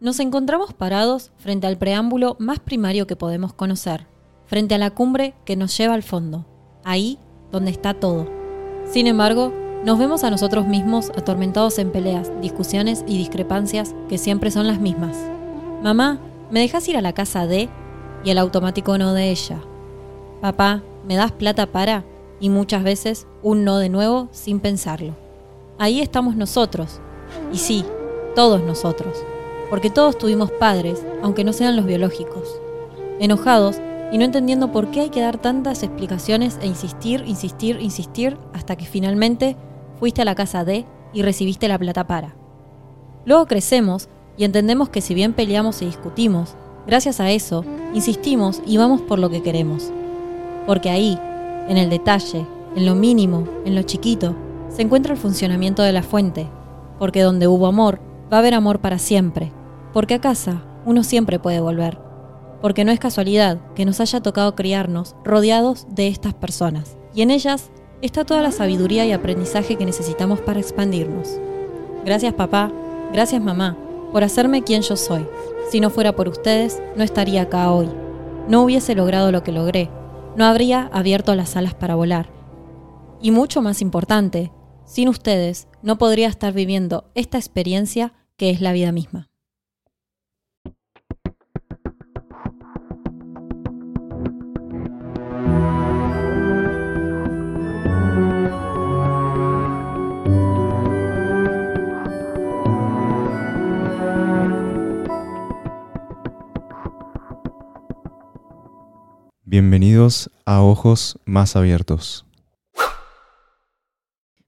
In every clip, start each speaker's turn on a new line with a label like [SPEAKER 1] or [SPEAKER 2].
[SPEAKER 1] Nos encontramos parados frente al preámbulo más primario que podemos conocer, frente a la cumbre que nos lleva al fondo, ahí donde está todo. Sin embargo, nos vemos a nosotros mismos atormentados en peleas, discusiones y discrepancias que siempre son las mismas. Mamá, ¿me dejas ir a la casa de? Y el automático no de ella. Papá, ¿me das plata para? Y muchas veces un no de nuevo sin pensarlo. Ahí estamos nosotros. Y sí, todos nosotros. Porque todos tuvimos padres, aunque no sean los biológicos. Enojados y no entendiendo por qué hay que dar tantas explicaciones e insistir, insistir, insistir, hasta que finalmente fuiste a la casa de y recibiste la plata para. Luego crecemos y entendemos que si bien peleamos y discutimos, gracias a eso, insistimos y vamos por lo que queremos. Porque ahí, en el detalle, en lo mínimo, en lo chiquito, se encuentra el funcionamiento de la fuente. Porque donde hubo amor, va a haber amor para siempre. Porque a casa uno siempre puede volver. Porque no es casualidad que nos haya tocado criarnos rodeados de estas personas. Y en ellas está toda la sabiduría y aprendizaje que necesitamos para expandirnos. Gracias papá, gracias mamá, por hacerme quien yo soy. Si no fuera por ustedes, no estaría acá hoy. No hubiese logrado lo que logré. No habría abierto las alas para volar. Y mucho más importante, sin ustedes no podría estar viviendo esta experiencia que es la vida misma.
[SPEAKER 2] Bienvenidos a Ojos Más Abiertos.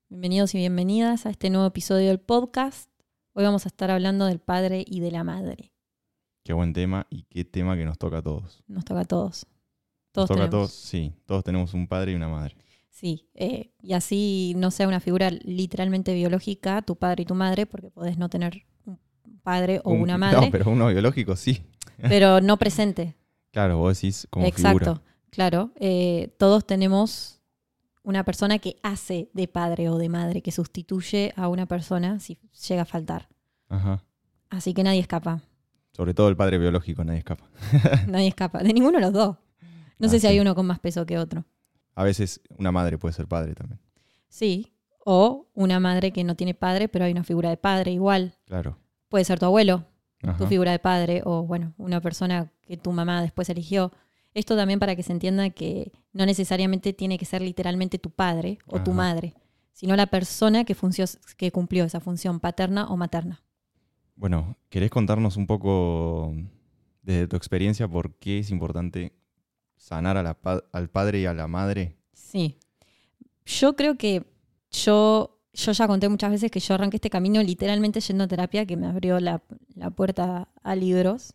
[SPEAKER 1] Bienvenidos y bienvenidas a este nuevo episodio del podcast. Hoy vamos a estar hablando del padre y de la madre.
[SPEAKER 2] Qué buen tema y qué tema que nos toca a todos.
[SPEAKER 1] Nos toca a todos.
[SPEAKER 2] Nos
[SPEAKER 1] Todos
[SPEAKER 2] toca a todos, sí. Todos tenemos un padre y una madre.
[SPEAKER 1] Sí, eh, y así no sea una figura literalmente biológica, tu padre y tu madre, porque podés no tener un padre o
[SPEAKER 2] Un-
[SPEAKER 1] una madre,
[SPEAKER 2] No, pero uno biológico sí.
[SPEAKER 1] pero no presente.
[SPEAKER 2] Claro, vos decís como
[SPEAKER 1] Exacto,
[SPEAKER 2] figura.
[SPEAKER 1] Claro. Eh, todos tenemos una persona que hace de padre o de madre, que sustituye a una persona si llega a faltar.
[SPEAKER 2] Ajá.
[SPEAKER 1] Así que nadie escapa.
[SPEAKER 2] Sobre todo el padre biológico, nadie escapa.
[SPEAKER 1] Nadie escapa. De ninguno de los dos. No sé
[SPEAKER 2] Ah,
[SPEAKER 1] si hay uno con más peso que otro.
[SPEAKER 2] A veces una madre puede ser padre también.
[SPEAKER 1] Sí. O una madre que no tiene padre, pero hay una figura de padre igual.
[SPEAKER 2] Claro.
[SPEAKER 1] Puede ser tu abuelo,
[SPEAKER 2] Ajá.
[SPEAKER 1] tu figura de padre, o bueno, una persona que tu mamá después eligió. Esto también para que se entienda que no necesariamente tiene que ser literalmente tu padre o tu madre, sino la persona que, funcio- que cumplió esa función paterna o materna.
[SPEAKER 2] Bueno, ¿querés contarnos un poco desde tu experiencia por qué es importante sanar a la pa- al padre y a la madre?
[SPEAKER 1] Sí. Yo creo que yo, yo ya conté muchas veces que yo arranqué este camino literalmente yendo a terapia, que me abrió la, la puerta a libros.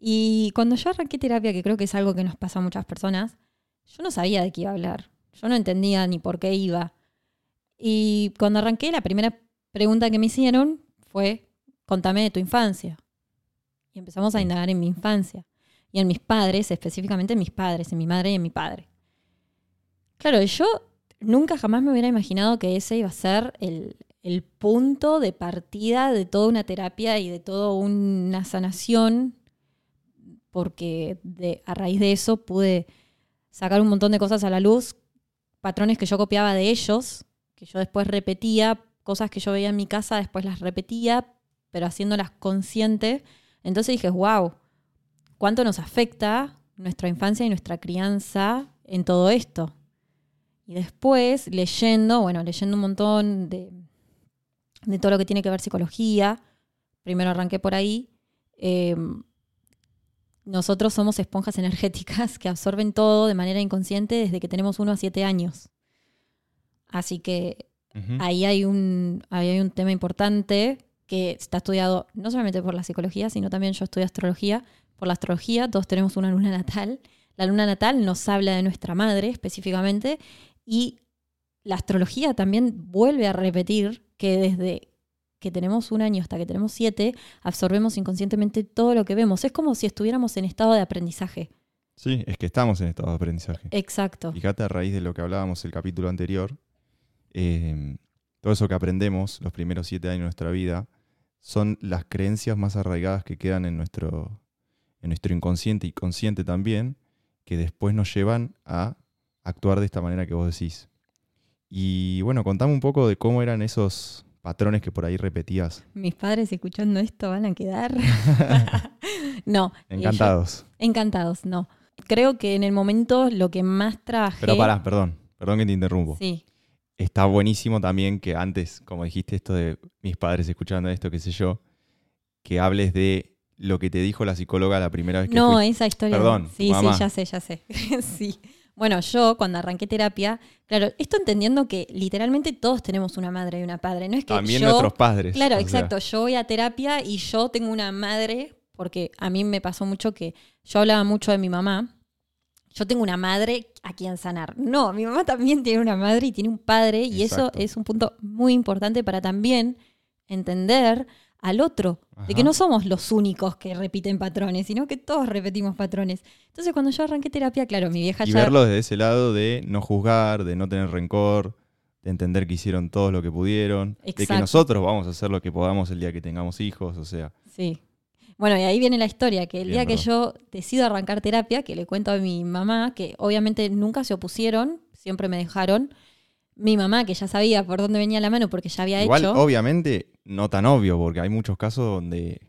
[SPEAKER 1] Y cuando yo arranqué terapia, que creo que es algo que nos pasa a muchas personas, yo no sabía de qué iba a hablar. Yo no entendía ni por qué iba. Y cuando arranqué, la primera pregunta que me hicieron fue, contame de tu infancia. Y empezamos a indagar en mi infancia. Y en mis padres, específicamente en mis padres, en mi madre y en mi padre. Claro, yo nunca jamás me hubiera imaginado que ese iba a ser el, el punto de partida de toda una terapia y de toda una sanación, porque de, a raíz de eso pude sacar un montón de cosas a la luz, patrones que yo copiaba de ellos, que yo después repetía, cosas que yo veía en mi casa, después las repetía, pero haciéndolas consciente. Entonces dije, wow, ¿cuánto nos afecta nuestra infancia y nuestra crianza en todo esto? Y después, leyendo, bueno, leyendo un montón de, de todo lo que tiene que ver psicología, primero arranqué por ahí, eh, nosotros somos esponjas energéticas que absorben todo de manera inconsciente desde que tenemos uno a siete años. Así que ahí hay un, ahí hay un tema importante que está estudiado no solamente por la psicología, sino también yo estudio astrología. Por la astrología todos tenemos una luna natal. La luna natal nos habla de nuestra madre específicamente y la astrología también vuelve a repetir que desde que tenemos un año hasta que tenemos siete, absorbemos inconscientemente todo lo que vemos. Es como si estuviéramos en estado de aprendizaje.
[SPEAKER 2] Sí, es que estamos en estado de aprendizaje.
[SPEAKER 1] Exacto.
[SPEAKER 2] Fíjate a raíz de lo que hablábamos el capítulo anterior, eh, todo eso que aprendemos los primeros siete años de nuestra vida son las creencias más arraigadas que quedan en nuestro, en nuestro inconsciente y consciente también, que después nos llevan a actuar de esta manera que vos decís. Y bueno, contame un poco de cómo eran esos patrones que por ahí repetías.
[SPEAKER 1] Mis padres escuchando esto van a quedar. no.
[SPEAKER 2] Encantados.
[SPEAKER 1] encantados, no. Creo que en el momento lo que más trabajé.
[SPEAKER 2] Pero pará, perdón, perdón que te interrumpo.
[SPEAKER 1] Sí.
[SPEAKER 2] Está buenísimo también que antes, como dijiste, esto de mis padres escuchando esto, qué sé yo, que hables de lo que te dijo la psicóloga la primera vez que
[SPEAKER 1] No, esa historia.
[SPEAKER 2] Perdón.
[SPEAKER 1] Sí, sí, ya sé, ya sé. sí. Bueno, yo cuando arranqué terapia, claro, esto entendiendo que literalmente todos tenemos una madre y una padre, no es que
[SPEAKER 2] También nuestros padres.
[SPEAKER 1] Claro, exacto. Yo voy a terapia y yo tengo una madre, porque a mí me pasó mucho que yo hablaba mucho de mi mamá. Yo tengo una madre a quien sanar. No, mi mamá también tiene una madre y tiene un padre, y eso es un punto muy importante para también entender al otro, de que no somos los únicos que repiten patrones, sino que todos repetimos patrones. Entonces cuando yo arranqué terapia, claro, mi vieja
[SPEAKER 2] y
[SPEAKER 1] ya...
[SPEAKER 2] verlo desde ese lado de no juzgar, de no tener rencor, de entender que hicieron todo lo que pudieron, de que nosotros vamos a hacer lo que podamos el día que tengamos hijos, o sea...
[SPEAKER 1] Sí. Bueno, y ahí viene la historia, que el día que yo decido arrancar terapia, que le cuento a mi mamá, que obviamente nunca se opusieron, siempre me dejaron, mi mamá, que ya sabía por dónde venía la mano porque ya había
[SPEAKER 2] Igual,
[SPEAKER 1] hecho.
[SPEAKER 2] obviamente, no tan obvio, porque hay muchos casos donde.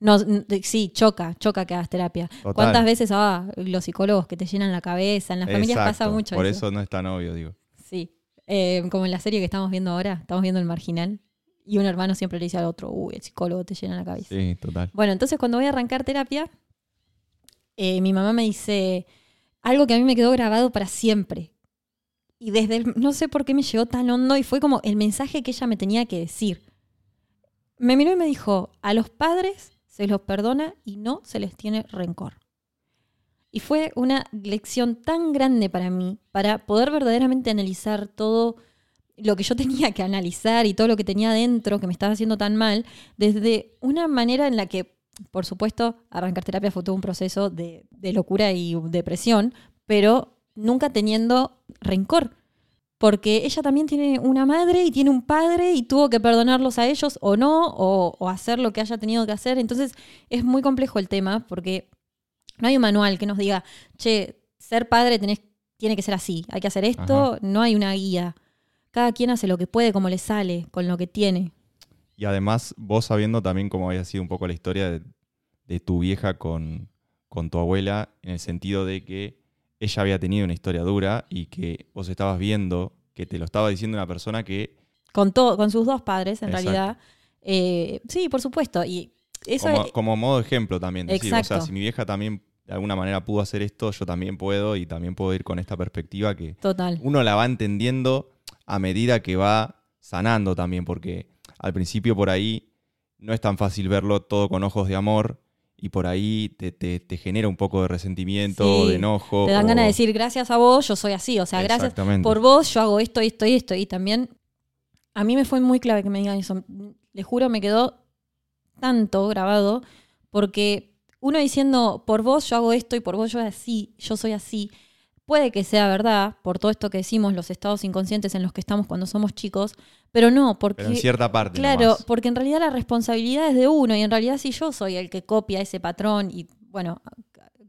[SPEAKER 1] No, sí, choca, choca que hagas terapia. ¿Cuántas veces ah, los psicólogos que te llenan la cabeza? En las familias pasa mucho
[SPEAKER 2] Por eso. no es tan obvio, digo.
[SPEAKER 1] Sí. Eh, como en la serie que estamos viendo ahora, estamos viendo el marginal. Y un hermano siempre le dice al otro, uy, el psicólogo te llena la cabeza.
[SPEAKER 2] Sí, total.
[SPEAKER 1] Bueno, entonces cuando voy a arrancar terapia, eh, mi mamá me dice algo que a mí me quedó grabado para siempre y desde no sé por qué me llegó tan hondo y fue como el mensaje que ella me tenía que decir. Me miró y me dijo, a los padres se los perdona y no se les tiene rencor. Y fue una lección tan grande para mí, para poder verdaderamente analizar todo lo que yo tenía que analizar y todo lo que tenía dentro que me estaba haciendo tan mal, desde una manera en la que, por supuesto, arrancar terapia fue todo un proceso de, de locura y depresión, pero nunca teniendo rencor. Porque ella también tiene una madre y tiene un padre y tuvo que perdonarlos a ellos o no, o, hacer lo que haya tenido que hacer. Entonces es muy complejo el tema porque no hay un manual que nos diga, che, ser padre tenés, tiene que ser así, hay que hacer esto, no hay una guía. Cada quien hace lo que puede, como le sale, con lo que tiene.
[SPEAKER 2] Y además, vos sabiendo también cómo había sido un poco la historia de, tu vieja con, con tu abuela, en el sentido de que ella había tenido una historia dura y que vos estabas viendo que te lo estaba diciendo una persona que...
[SPEAKER 1] Con, todo, con sus dos padres, en realidad. Eh, sí, por supuesto. Y eso
[SPEAKER 2] como, como modo ejemplo también. Decir, o sea, si mi vieja también de alguna manera pudo hacer esto, yo también puedo y también puedo ir con esta perspectiva que
[SPEAKER 1] Total.
[SPEAKER 2] uno la va entendiendo a medida que va sanando también, porque al principio por ahí no es tan fácil verlo todo con ojos de amor y por ahí te, genera un poco de resentimiento, de enojo.
[SPEAKER 1] Te dan ganas de decir, gracias a vos, yo soy así. O sea, gracias por vos, yo hago esto, esto y esto. Y también a mí me fue muy clave que me digan eso. Le juro, me quedó tanto grabado porque uno diciendo, por vos yo hago esto y por vos yo así, yo soy así. Puede que sea verdad, por todo esto que decimos, los estados inconscientes en los que estamos cuando somos chicos, pero no, porque...
[SPEAKER 2] en cierta parte.
[SPEAKER 1] Claro, porque en realidad la responsabilidad es de uno y en realidad si yo soy el que copia ese patrón y, bueno,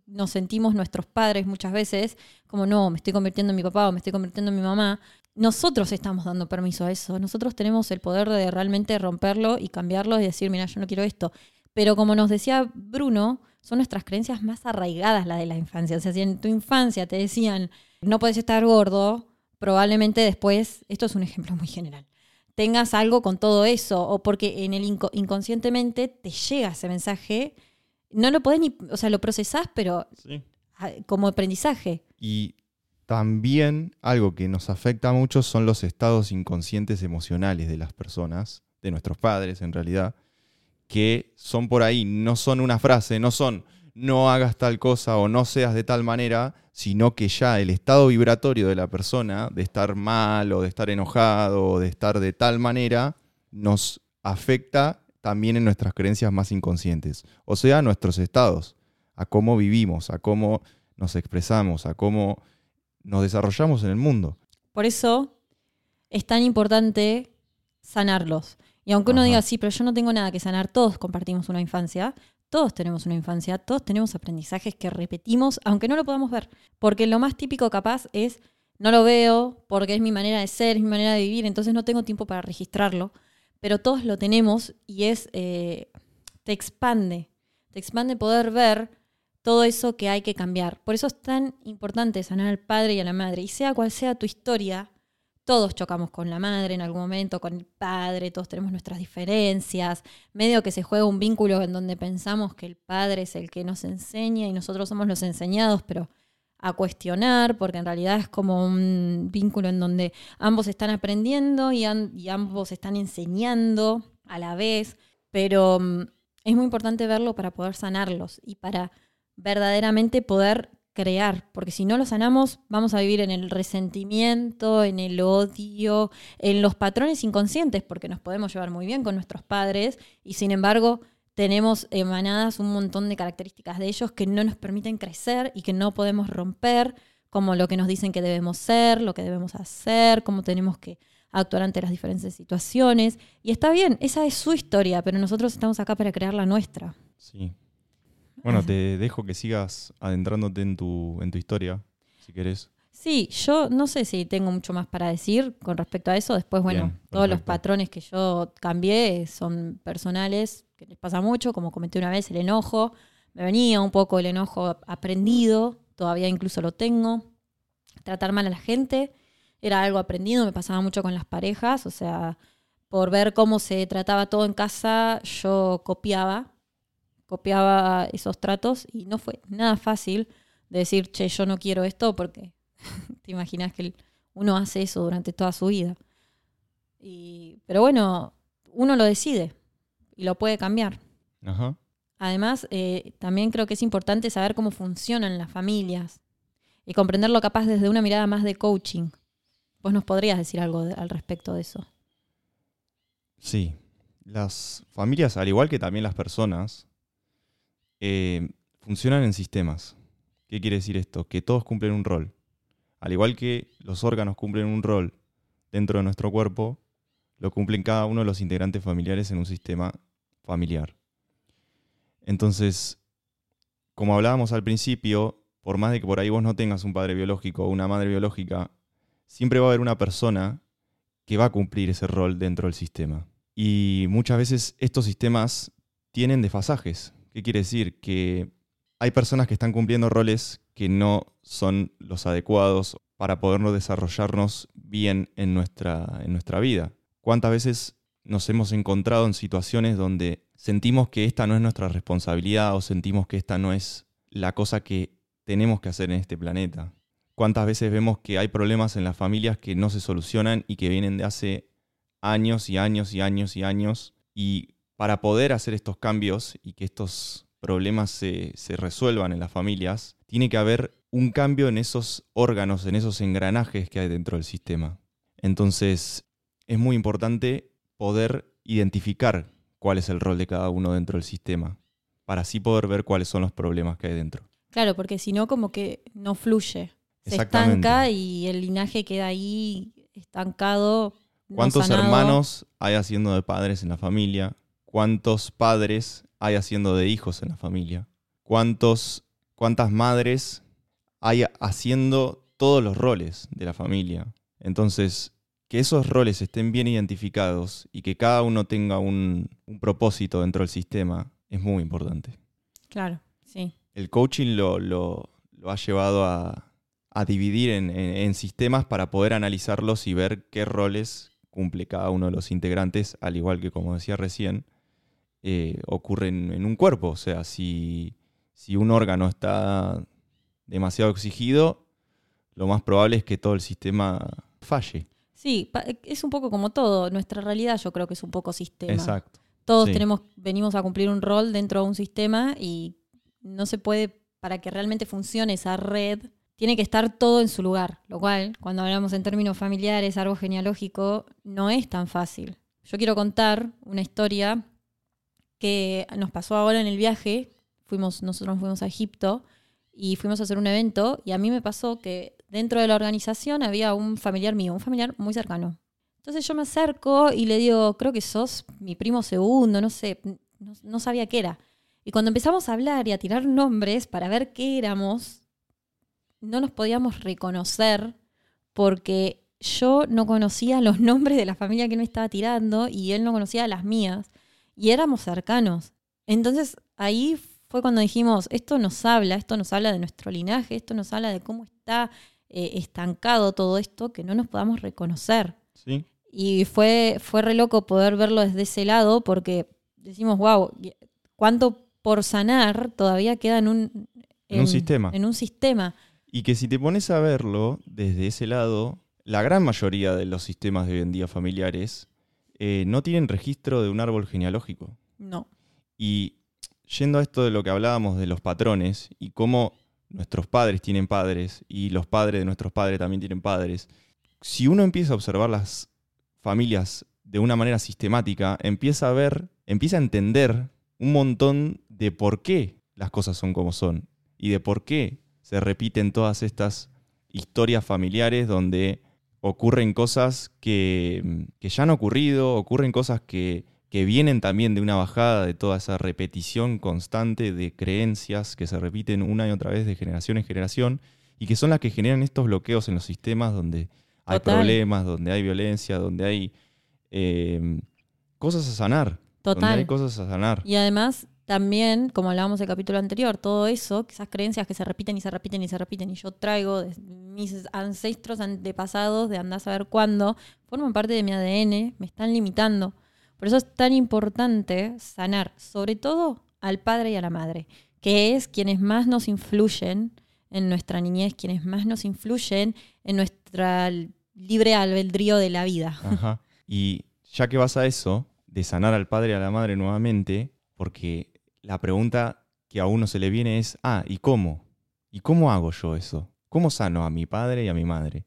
[SPEAKER 1] nos sentimos nuestros padres muchas veces como, no, me estoy convirtiendo en mi papá o me estoy convirtiendo en mi mamá, nosotros estamos dando permiso a eso, nosotros tenemos el poder de realmente romperlo y cambiarlo y decir, mira, yo no quiero esto. Pero como nos decía Bruno, son nuestras creencias más arraigadas las de la infancia. O sea, si en tu infancia te decían, no puedes estar gordo, probablemente después, esto es un ejemplo muy general, tengas algo con todo eso, o porque en el inconscientemente te llega ese mensaje, no lo podés ni, o sea, lo procesás, pero como aprendizaje.
[SPEAKER 2] Y también algo que nos afecta mucho son los estados inconscientes emocionales de las personas, de nuestros padres en realidad, que son por ahí, no son una frase, no son no hagas tal cosa o no seas de tal manera, sino que ya el estado vibratorio de la persona, de estar mal o de estar enojado o de estar de tal manera, nos afecta también en nuestras creencias más inconscientes, o sea, nuestros estados, a cómo vivimos, a cómo nos expresamos, a cómo nos desarrollamos en el mundo.
[SPEAKER 1] Por eso es tan importante sanarlos. Y aunque uno
[SPEAKER 2] Ajá.
[SPEAKER 1] diga, sí, pero yo no tengo nada que sanar, todos compartimos una infancia, todos tenemos una infancia, todos tenemos aprendizajes que repetimos, aunque no lo podamos ver. Porque lo más típico capaz es, no lo veo porque es mi manera de ser, es mi manera de vivir, entonces no tengo tiempo para registrarlo. Pero todos lo tenemos y es, eh, te expande, te expande poder ver todo eso que hay que cambiar. Por eso es tan importante sanar al padre y a la madre. Y sea cual sea tu historia, todos chocamos con la madre en algún momento, con el padre, todos tenemos nuestras diferencias, medio que se juega un vínculo en donde pensamos que el padre es el que nos enseña y nosotros somos los enseñados, pero a cuestionar, porque en realidad es como un vínculo en donde ambos están aprendiendo y, y ambos están enseñando a la vez, pero mm, es muy importante verlo para poder sanarlos y para verdaderamente poder crear, porque si no lo sanamos vamos a vivir en el resentimiento, en el odio, en los patrones inconscientes, porque nos podemos llevar muy bien con nuestros padres y sin embargo tenemos emanadas un montón de características de ellos que no nos permiten crecer y que no podemos romper, como lo que nos dicen que debemos ser, lo que debemos hacer, cómo tenemos que actuar ante las diferentes situaciones. Y está bien, esa es su historia, pero nosotros estamos acá para crear la nuestra.
[SPEAKER 2] Sí. Bueno, te dejo que sigas adentrándote en tu, en tu historia, si querés.
[SPEAKER 1] Sí, yo no sé si tengo mucho más para decir con respecto a eso. Después, bueno,
[SPEAKER 2] Bien,
[SPEAKER 1] todos los patrones que yo cambié son personales, que les pasa mucho, como comenté una vez, el enojo. Me venía un poco el enojo aprendido, todavía incluso lo tengo. Tratar mal a la gente era algo aprendido, me pasaba mucho con las parejas, o sea, por ver cómo se trataba todo en casa, yo copiaba, copiaba esos tratos y no fue nada fácil de decir, che, yo no quiero esto porque te imaginas que uno hace eso durante toda su vida. Y, pero bueno, uno lo decide y lo puede cambiar.
[SPEAKER 2] Ajá.
[SPEAKER 1] Además, eh, también creo que es importante saber cómo funcionan las familias y comprenderlo capaz desde una mirada más de coaching. Vos nos podrías decir algo de- al respecto de eso.
[SPEAKER 2] Sí. Las familias, al igual que también las personas, eh, funcionan en sistemas. ¿Qué quiere decir esto? Que todos cumplen un rol. Al igual que los órganos cumplen un rol dentro de nuestro cuerpo, lo cumplen cada uno de los integrantes familiares en un sistema familiar. Entonces, como hablábamos al principio, por más de que por ahí vos no tengas un padre biológico o una madre biológica, siempre va a haber una persona que va a cumplir ese rol dentro del sistema. Y muchas veces estos sistemas tienen desfasajes. ¿Qué quiere decir? Que hay personas que están cumpliendo roles que no son los adecuados para podernos desarrollarnos bien en nuestra, en nuestra vida. ¿Cuántas veces nos hemos encontrado en situaciones donde sentimos que esta no es nuestra responsabilidad o sentimos que esta no es la cosa que tenemos que hacer en este planeta? ¿Cuántas veces vemos que hay problemas en las familias que no se solucionan y que vienen de hace años y años y años y años? Y para poder hacer estos cambios y que estos problemas se, se resuelvan en las familias, tiene que haber un cambio en esos órganos, en esos engranajes que hay dentro del sistema. Entonces, es muy importante poder identificar cuál es el rol de cada uno dentro del sistema, para así poder ver cuáles son los problemas que hay dentro.
[SPEAKER 1] Claro, porque si no, como que no fluye. Se estanca y el linaje queda ahí estancado. no
[SPEAKER 2] ¿Cuántos
[SPEAKER 1] sanado.
[SPEAKER 2] hermanos hay haciendo de padres en la familia? ¿Cuántos padres hay haciendo de hijos en la familia? ¿Cuántos, ¿Cuántas madres hay haciendo todos los roles de la familia? Entonces, que esos roles estén bien identificados y que cada uno tenga un, un propósito dentro del sistema es muy importante.
[SPEAKER 1] Claro, sí.
[SPEAKER 2] El coaching lo, lo- lo ha llevado a, a dividir en, en- en sistemas para poder analizarlos y ver qué roles cumple cada uno de los integrantes, al igual que, como decía recién, eh, ocurre en, en un cuerpo. O sea, si, si un órgano está demasiado exigido, lo más probable es que todo el sistema falle.
[SPEAKER 1] Sí, es un poco como todo. Nuestra realidad yo creo que es un poco sistema.
[SPEAKER 2] Exacto.
[SPEAKER 1] Todos
[SPEAKER 2] sí.
[SPEAKER 1] tenemos, venimos a cumplir un rol dentro de un sistema y no se puede, para que realmente funcione esa red, tiene que estar todo en su lugar. Lo cual, cuando hablamos en términos familiares, árbol genealógico, no es tan fácil. Yo quiero contar una historia que nos pasó ahora en el viaje. Fuimos, nosotros fuimos a Egipto y fuimos a hacer un evento y a mí me pasó que dentro de la organización había un familiar mío, un familiar muy cercano. Entonces yo me acerco y le digo, creo que sos mi primo segundo, no sé, no, no sabía qué era. Y cuando empezamos a hablar y a tirar nombres para ver qué éramos, no nos podíamos reconocer porque yo no conocía los nombres de la familia que me estaba tirando y él no conocía las mías. Y éramos cercanos. Entonces ahí fue cuando dijimos, esto nos habla, esto nos habla de nuestro linaje, esto nos habla de cómo está eh, estancado todo esto, que no nos podamos reconocer.
[SPEAKER 2] Sí.
[SPEAKER 1] Y fue, fue re loco poder verlo desde ese lado porque decimos, wow, cuánto por sanar todavía queda en un,
[SPEAKER 2] En un sistema.
[SPEAKER 1] En un sistema.
[SPEAKER 2] Y que si te pones a verlo desde ese lado, la gran mayoría de los sistemas de hoy en día familiares eh, no tienen registro de un árbol genealógico.
[SPEAKER 1] No.
[SPEAKER 2] Y yendo a esto de lo que hablábamos de los patrones y cómo nuestros padres tienen padres y los padres de nuestros padres también tienen padres, si uno empieza a observar las familias de una manera sistemática, empieza a ver, empieza a entender un montón de por qué las cosas son como son y de por qué se repiten todas estas historias familiares donde ocurren cosas que, que ya han ocurrido, ocurren cosas que, que vienen también de una bajada de toda esa repetición constante de creencias que se repiten una y otra vez de generación en generación y que son las que generan estos bloqueos en los sistemas donde hay
[SPEAKER 1] Total.
[SPEAKER 2] problemas, donde hay violencia, donde hay eh, cosas a sanar. Donde
[SPEAKER 1] Total.
[SPEAKER 2] hay cosas a sanar.
[SPEAKER 1] Y además, también, como hablábamos el capítulo anterior, todo eso, esas creencias que se repiten y se repiten y se repiten, y yo traigo de mis ancestros antepasados de andar a saber cuándo, forman parte de mi ADN, me están limitando. Por eso es tan importante sanar, sobre todo al padre y a la madre, que es quienes más nos influyen en nuestra niñez, quienes más nos influyen en nuestra libre albedrío de la vida.
[SPEAKER 2] Ajá. Y ya que vas a eso, de sanar al padre y a la madre nuevamente, porque la pregunta que a uno se le viene es, ah, ¿y cómo? ¿Y cómo hago yo eso? ¿Cómo sano a mi padre y a mi madre?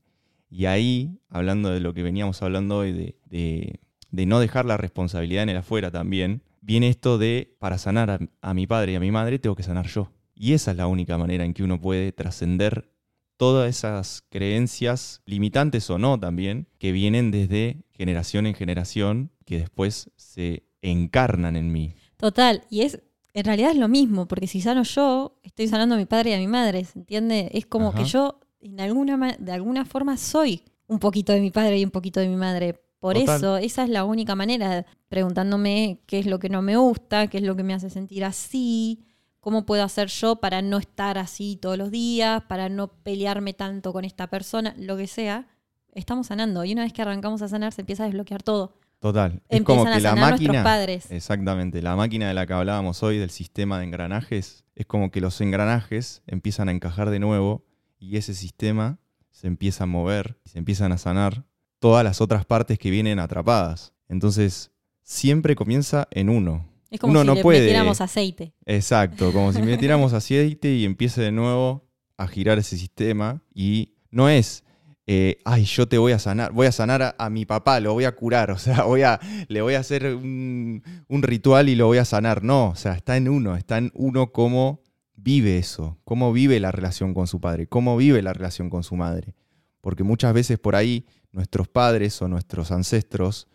[SPEAKER 2] Y ahí, hablando de lo que veníamos hablando hoy, de, de- de no dejar la responsabilidad en el afuera también, viene esto de, para sanar a, a mi padre y a mi madre, tengo que sanar yo. Y esa es la única manera en que uno puede trascender todas esas creencias, limitantes o no también, que vienen desde generación en generación, que después se encarnan en mí.
[SPEAKER 1] Total, y es en realidad es lo mismo, porque si sano yo, estoy sanando a mi padre y a mi madre, ¿se entiende? Es como
[SPEAKER 2] Ajá.
[SPEAKER 1] que yo en alguna de alguna forma soy un poquito de mi padre y un poquito de mi madre. Por
[SPEAKER 2] Total.
[SPEAKER 1] eso, esa es la única manera, preguntándome qué es lo que no me gusta, qué es lo que me hace sentir así, cómo puedo hacer yo para no estar así todos los días, para no pelearme tanto con esta persona, lo que sea. Estamos sanando y una vez que arrancamos a sanar se empieza a desbloquear todo.
[SPEAKER 2] Total. Es como que
[SPEAKER 1] a
[SPEAKER 2] la
[SPEAKER 1] sanar
[SPEAKER 2] máquina.
[SPEAKER 1] padres.
[SPEAKER 2] Exactamente. La máquina de la que hablábamos hoy, del sistema de engranajes, es como que los engranajes empiezan a encajar de nuevo y ese sistema se empieza a mover y se empiezan a sanar todas las otras partes que vienen atrapadas. Entonces, siempre comienza en uno.
[SPEAKER 1] Es como
[SPEAKER 2] Uno
[SPEAKER 1] si
[SPEAKER 2] no
[SPEAKER 1] le
[SPEAKER 2] puede-
[SPEAKER 1] metiéramos aceite.
[SPEAKER 2] Exacto, como si metiéramos aceite y empiece de nuevo a girar ese sistema. Y no es, eh, ay, yo te voy a sanar, voy a sanar a, mi papá, lo voy a curar, o sea, voy a, le voy a hacer un, un ritual y lo voy a sanar. No, o sea, está en uno, está en uno cómo vive eso, cómo vive la relación con su padre, cómo vive la relación con su madre. Porque muchas veces por ahí nuestros padres o nuestros ancestros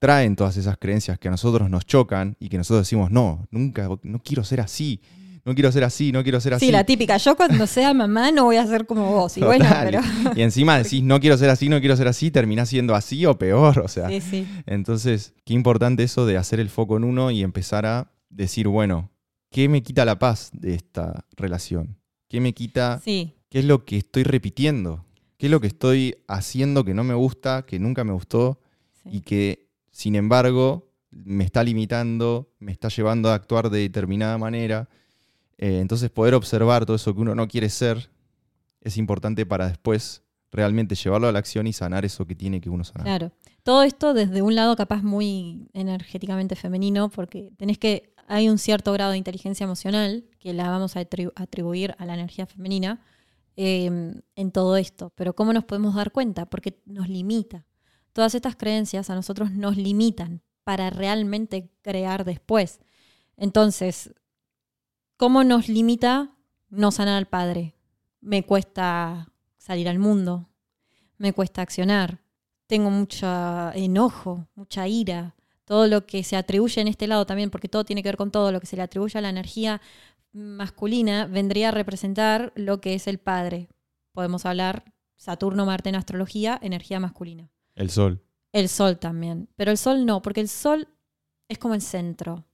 [SPEAKER 2] traen todas esas creencias que a nosotros nos chocan y que nosotros decimos, no, nunca, no quiero ser así, no quiero ser así, no quiero ser así.
[SPEAKER 1] Sí, la típica. Yo cuando sea mamá no voy a ser como vos. Y bueno, pero.
[SPEAKER 2] Y encima decís, no quiero ser así, no quiero ser así, terminás siendo así o peor, o sea.
[SPEAKER 1] Sí, sí.
[SPEAKER 2] Entonces, qué importante eso de hacer el foco en uno y empezar a decir, bueno, ¿qué me quita la paz de esta relación? ¿Qué me quita,
[SPEAKER 1] Sí,
[SPEAKER 2] qué es lo que estoy repitiendo? ¿Qué es lo que estoy haciendo que no me gusta, que nunca me gustó?
[SPEAKER 1] sí.
[SPEAKER 2] y que, sin embargo, me está limitando, me está llevando a actuar de determinada manera. Eh, entonces, poder observar todo eso que uno no quiere ser es importante para después realmente llevarlo a la acción y sanar eso que tiene que uno sanar.
[SPEAKER 1] Claro. Todo esto desde un lado capaz muy energéticamente femenino, porque tenés que. Hay un cierto grado de inteligencia emocional que la vamos a atribu- atribuir a la energía femenina eh, en todo esto. Pero ¿cómo nos podemos dar cuenta? Porque nos limita. Todas estas creencias a nosotros nos limitan para realmente crear después. Entonces, ¿cómo nos limita no sanar al padre? Me cuesta salir al mundo, me cuesta accionar. tengo mucho enojo, mucha ira, todo lo que se atribuye en este lado también, porque todo tiene que ver con todo, lo que se le atribuye a la energía masculina vendría a representar lo que es el padre. Podemos hablar Saturno, Marte en astrología, energía masculina.
[SPEAKER 2] El sol.
[SPEAKER 1] El sol también, pero el sol no, porque el sol es como el centro.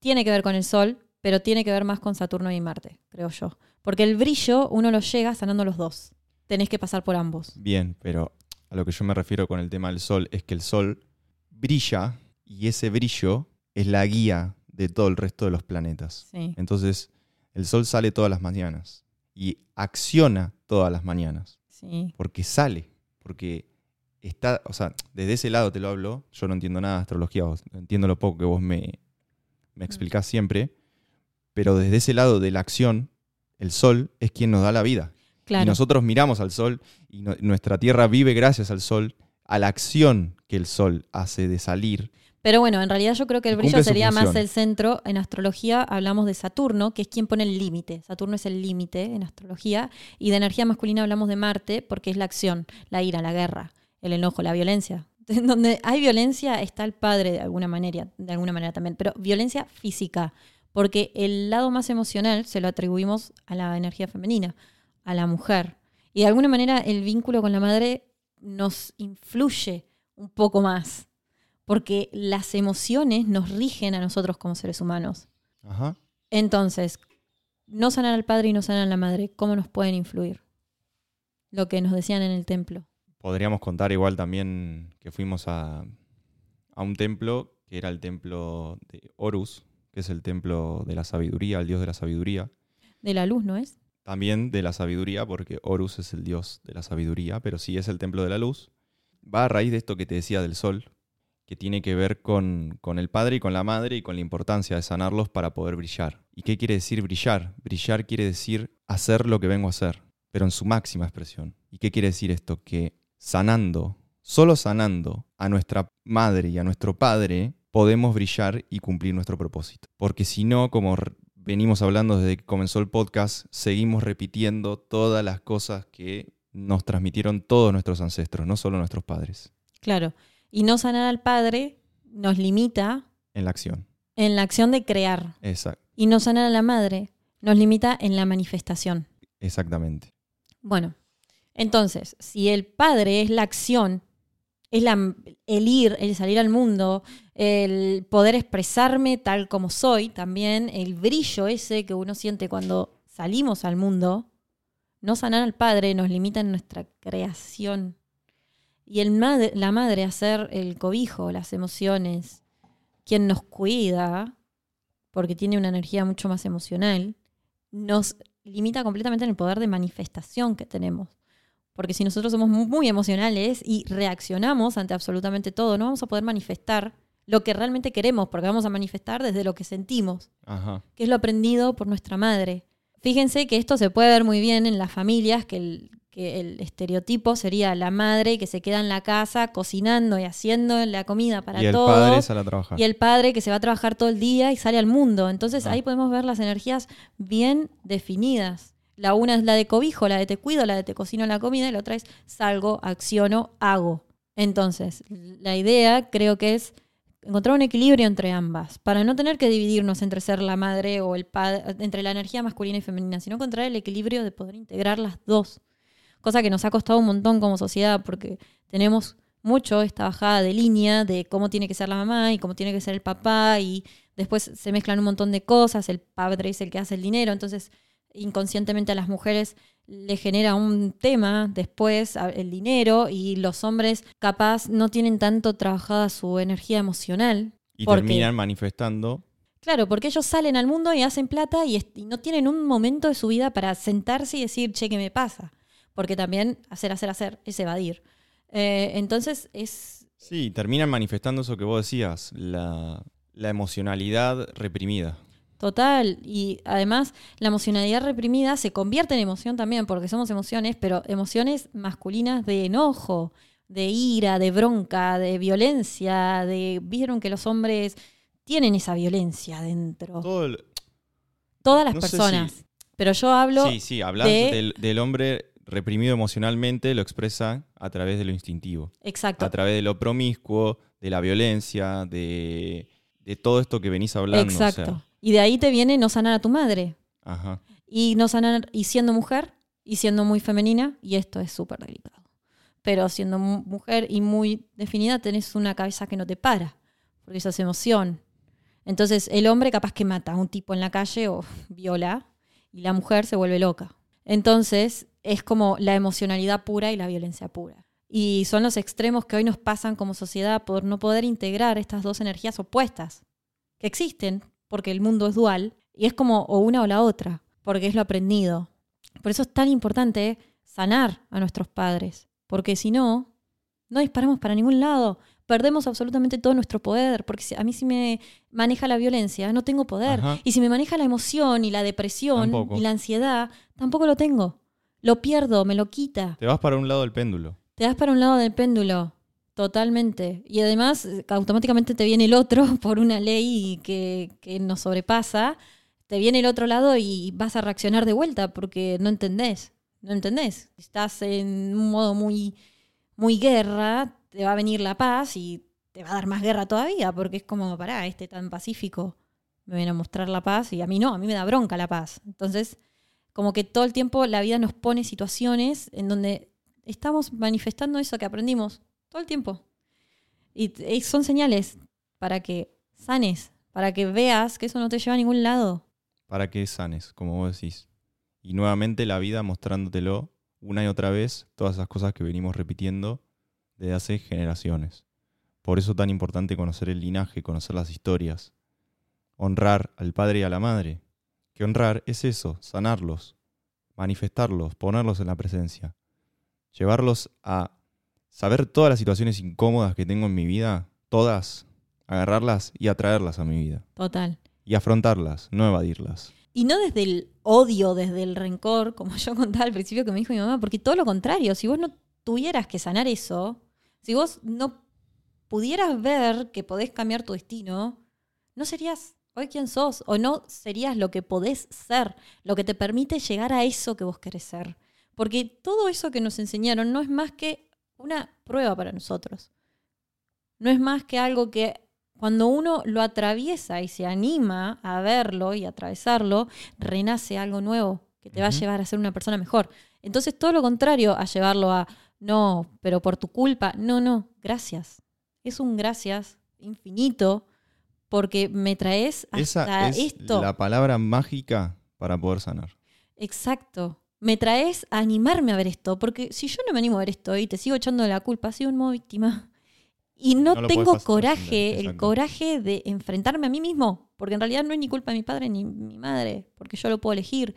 [SPEAKER 1] Tiene que ver con el sol, pero tiene que ver más con Saturno y Marte, creo yo. Porque el brillo uno lo llega sanando los dos. Tenés que pasar por ambos.
[SPEAKER 2] Bien, pero a lo que yo me refiero con el tema del sol es que el sol brilla y ese brillo es la guía de todo el resto de los planetas.
[SPEAKER 1] Sí.
[SPEAKER 2] Entonces, el sol sale todas las mañanas y acciona todas las mañanas.
[SPEAKER 1] Sí.
[SPEAKER 2] Porque sale, porque está, o sea, desde ese lado te lo hablo, yo no entiendo nada de astrología, vos- entiendo lo poco que vos me, me explicás siempre, pero desde ese lado de la acción, el sol es quien nos da la vida.
[SPEAKER 1] Claro.
[SPEAKER 2] Y nosotros miramos al sol y no- nuestra tierra vive gracias al sol, a la acción que el sol hace de salir.
[SPEAKER 1] Pero bueno, en realidad yo creo que el brillo sería más el centro. En astrología hablamos de Saturno, que es quien pone el límite. Saturno es el límite en astrología. Y de energía masculina hablamos de Marte, porque es la acción, la ira, la guerra, el enojo, la violencia. En donde hay violencia está el padre de alguna manera, de alguna manera también, pero violencia física, porque el lado más emocional se lo atribuimos a la energía femenina, a la mujer. Y de alguna manera el vínculo con la madre nos influye un poco más porque las emociones nos rigen a nosotros como seres humanos.
[SPEAKER 2] Ajá.
[SPEAKER 1] Entonces, no sanar al padre y no sanar a la madre, ¿cómo nos pueden influir? Lo que nos decían en el templo.
[SPEAKER 2] Podríamos contar igual también que fuimos a, a un templo que era el templo de Horus, que es el templo de la sabiduría, el dios de la sabiduría.
[SPEAKER 1] De la luz, ¿no es?
[SPEAKER 2] También de la sabiduría, porque Horus es el dios de la sabiduría, pero sí es el templo de la luz. Va a raíz de esto que te decía del sol, que tiene que ver con, con el padre y con la madre y con la importancia de sanarlos para poder brillar. ¿Y qué quiere decir brillar? Brillar quiere decir hacer lo que vengo a hacer, pero en su máxima expresión. ¿Y qué quiere decir esto? Que sanando, solo sanando a nuestra madre y a nuestro padre, podemos brillar y cumplir nuestro propósito. Porque si no, como venimos hablando desde que comenzó el podcast, seguimos repitiendo todas las cosas que nos transmitieron todos nuestros ancestros, no solo nuestros padres,
[SPEAKER 1] Claro. Y no sanar al padre nos limita
[SPEAKER 2] en la acción.
[SPEAKER 1] en la acción de crear.
[SPEAKER 2] Exact-
[SPEAKER 1] Y no sanar a la madre nos limita en la manifestación.
[SPEAKER 2] exactamente.
[SPEAKER 1] Bueno, entonces, si el padre es la acción, es la, el ir, el salir al mundo, el poder expresarme tal como soy, también el brillo ese que uno siente cuando salimos al mundo, no sanar al padre nos limita en nuestra creación. Y el la madre hacer el cobijo, las emociones, quien nos cuida, porque tiene una energía mucho más emocional, nos limita completamente en el poder de manifestación que tenemos. Porque si nosotros somos mu- muy emocionales y reaccionamos ante absolutamente todo, no vamos a poder manifestar lo que realmente queremos, porque vamos a manifestar desde lo que sentimos,
[SPEAKER 2] Ajá.
[SPEAKER 1] que es lo aprendido por nuestra madre. Fíjense que esto se puede ver muy bien en las familias, que el, que el estereotipo sería la madre que se queda en la casa cocinando y haciendo la comida para
[SPEAKER 2] y el
[SPEAKER 1] todos.
[SPEAKER 2] padre sale a trabajar.
[SPEAKER 1] Y el padre que se va a trabajar todo el día y sale al mundo. Entonces
[SPEAKER 2] Ah.
[SPEAKER 1] ahí podemos ver las energías bien definidas. La una es la de cobijo, la de te cuido, la de te cocino la comida, y la otra es salgo, acciono, hago. Entonces, la idea creo que es encontrar un equilibrio entre ambas, para no tener que dividirnos entre ser la madre o el padre, entre la energía masculina y femenina, sino encontrar el equilibrio de poder integrar las dos. Cosa que nos ha costado un montón como sociedad porque tenemos mucho esta bajada de línea de cómo tiene que ser la mamá y cómo tiene que ser el papá y después se mezclan un montón de cosas, el padre es el que hace el dinero, entonces inconscientemente a las mujeres le genera un tema después el dinero y los hombres capaz no tienen tanto trabajada su energía emocional.
[SPEAKER 2] y
[SPEAKER 1] porque-
[SPEAKER 2] terminan manifestando.
[SPEAKER 1] Claro, porque ellos salen al mundo y hacen plata y no tienen un momento de su vida para sentarse y decir, che, ¿qué me pasa? Porque también hacer, hacer, hacer es evadir. Eh, entonces es
[SPEAKER 2] Sí, terminan manifestando eso que vos decías, la, la emocionalidad reprimida.
[SPEAKER 1] Total, y además la emocionalidad reprimida se convierte en emoción también, porque somos emociones, pero emociones masculinas de enojo, de ira, de bronca, de violencia, de vieron que los hombres tienen esa violencia dentro.
[SPEAKER 2] Todo el-
[SPEAKER 1] Todas las
[SPEAKER 2] no
[SPEAKER 1] personas.
[SPEAKER 2] si-
[SPEAKER 1] Pero yo hablo
[SPEAKER 2] sí, sí,
[SPEAKER 1] de-
[SPEAKER 2] del, del hombre reprimido emocionalmente lo expresa a través de lo instintivo,
[SPEAKER 1] Exacto.
[SPEAKER 2] a través de lo promiscuo, de la violencia, de, de todo esto que venís hablando. o sea,
[SPEAKER 1] Exacto. Y de ahí te viene no sanar a tu madre.
[SPEAKER 2] ajá.
[SPEAKER 1] Y no sanar, y siendo mujer, y siendo muy femenina, y esto es súper delicado. Pero siendo mu- mujer y muy definida, tenés una cabeza que no te para, porque eso es emoción. Entonces, el hombre capaz que mata a un tipo en la calle o viola, y la mujer se vuelve loca. Entonces, es como la emocionalidad pura y la violencia pura. Y son los extremos que hoy nos pasan como sociedad por no poder integrar estas dos energías opuestas, que existen, porque el mundo es dual, y es como o una o la otra, porque es lo aprendido. Por eso es tan importante sanar a nuestros padres, porque si no, no disparamos para ningún lado, perdemos absolutamente todo nuestro poder, porque si- a mí si me maneja la violencia, no tengo poder,
[SPEAKER 2] Ajá.
[SPEAKER 1] y si me maneja la emoción y la depresión
[SPEAKER 2] Tampoco.
[SPEAKER 1] y la ansiedad, tampoco lo tengo. Lo pierdo, me lo quita.
[SPEAKER 2] Te vas para un lado del péndulo.
[SPEAKER 1] Te das para un lado del péndulo, totalmente. Y además, eh, automáticamente te viene el otro por una ley que, que nos sobrepasa. Te viene el otro lado y vas a reaccionar de vuelta porque no entendés. No entendés. Estás en un modo muy, muy guerra, te va a venir la paz y te va a dar más guerra todavía porque es como, pará, este tan pacífico me viene a mostrar la paz y a mí no, a mí me da bronca la paz. Entonces, como que todo el tiempo la vida nos pone situaciones en donde estamos manifestando eso que aprendimos todo el tiempo. Y, y son señales para que sanes, para que veas que eso no te lleva a ningún lado.
[SPEAKER 2] para que sanes, como vos decís. Y nuevamente la vida mostrándotelo una y otra vez, todas esas cosas que venimos repitiendo desde hace generaciones. Por eso tan importante conocer el linaje, conocer las historias, honrar al padre y a la madre. Que honrar es eso, sanarlos, manifestarlos, ponerlos en la presencia, llevarlos a saber todas las situaciones incómodas que tengo en mi vida, todas, agarrarlas y atraerlas a mi vida.
[SPEAKER 1] Total.
[SPEAKER 2] Y afrontarlas, no evadirlas.
[SPEAKER 1] Y no desde el odio, desde el rencor, como yo contaba al principio que me dijo mi mamá, porque todo lo contrario, si vos no tuvieras que sanar eso, si vos no pudieras ver que podés cambiar tu destino, no serías hoy quien sos, o no serías lo que podés ser, lo que te permite llegar a eso que vos querés ser. Porque todo eso que nos enseñaron no es más que una prueba para nosotros. No es más que algo que cuando uno lo atraviesa y se anima a verlo y atravesarlo, renace algo nuevo que te va a llevar a ser una persona mejor. Entonces, todo lo contrario a llevarlo a, no, pero por tu culpa, no, no, gracias. Es un gracias infinito porque me traes hasta
[SPEAKER 2] Esa es
[SPEAKER 1] esto.
[SPEAKER 2] la palabra mágica para poder sanar.
[SPEAKER 1] Exacto. Me traes a animarme a ver esto, porque si yo no me animo a ver esto y te sigo echando la culpa, sigo en modo víctima. Y no, tengo coraje, el coraje de enfrentarme a mí mismo, porque en realidad no es ni culpa de mi padre ni mi madre, porque yo lo puedo elegir.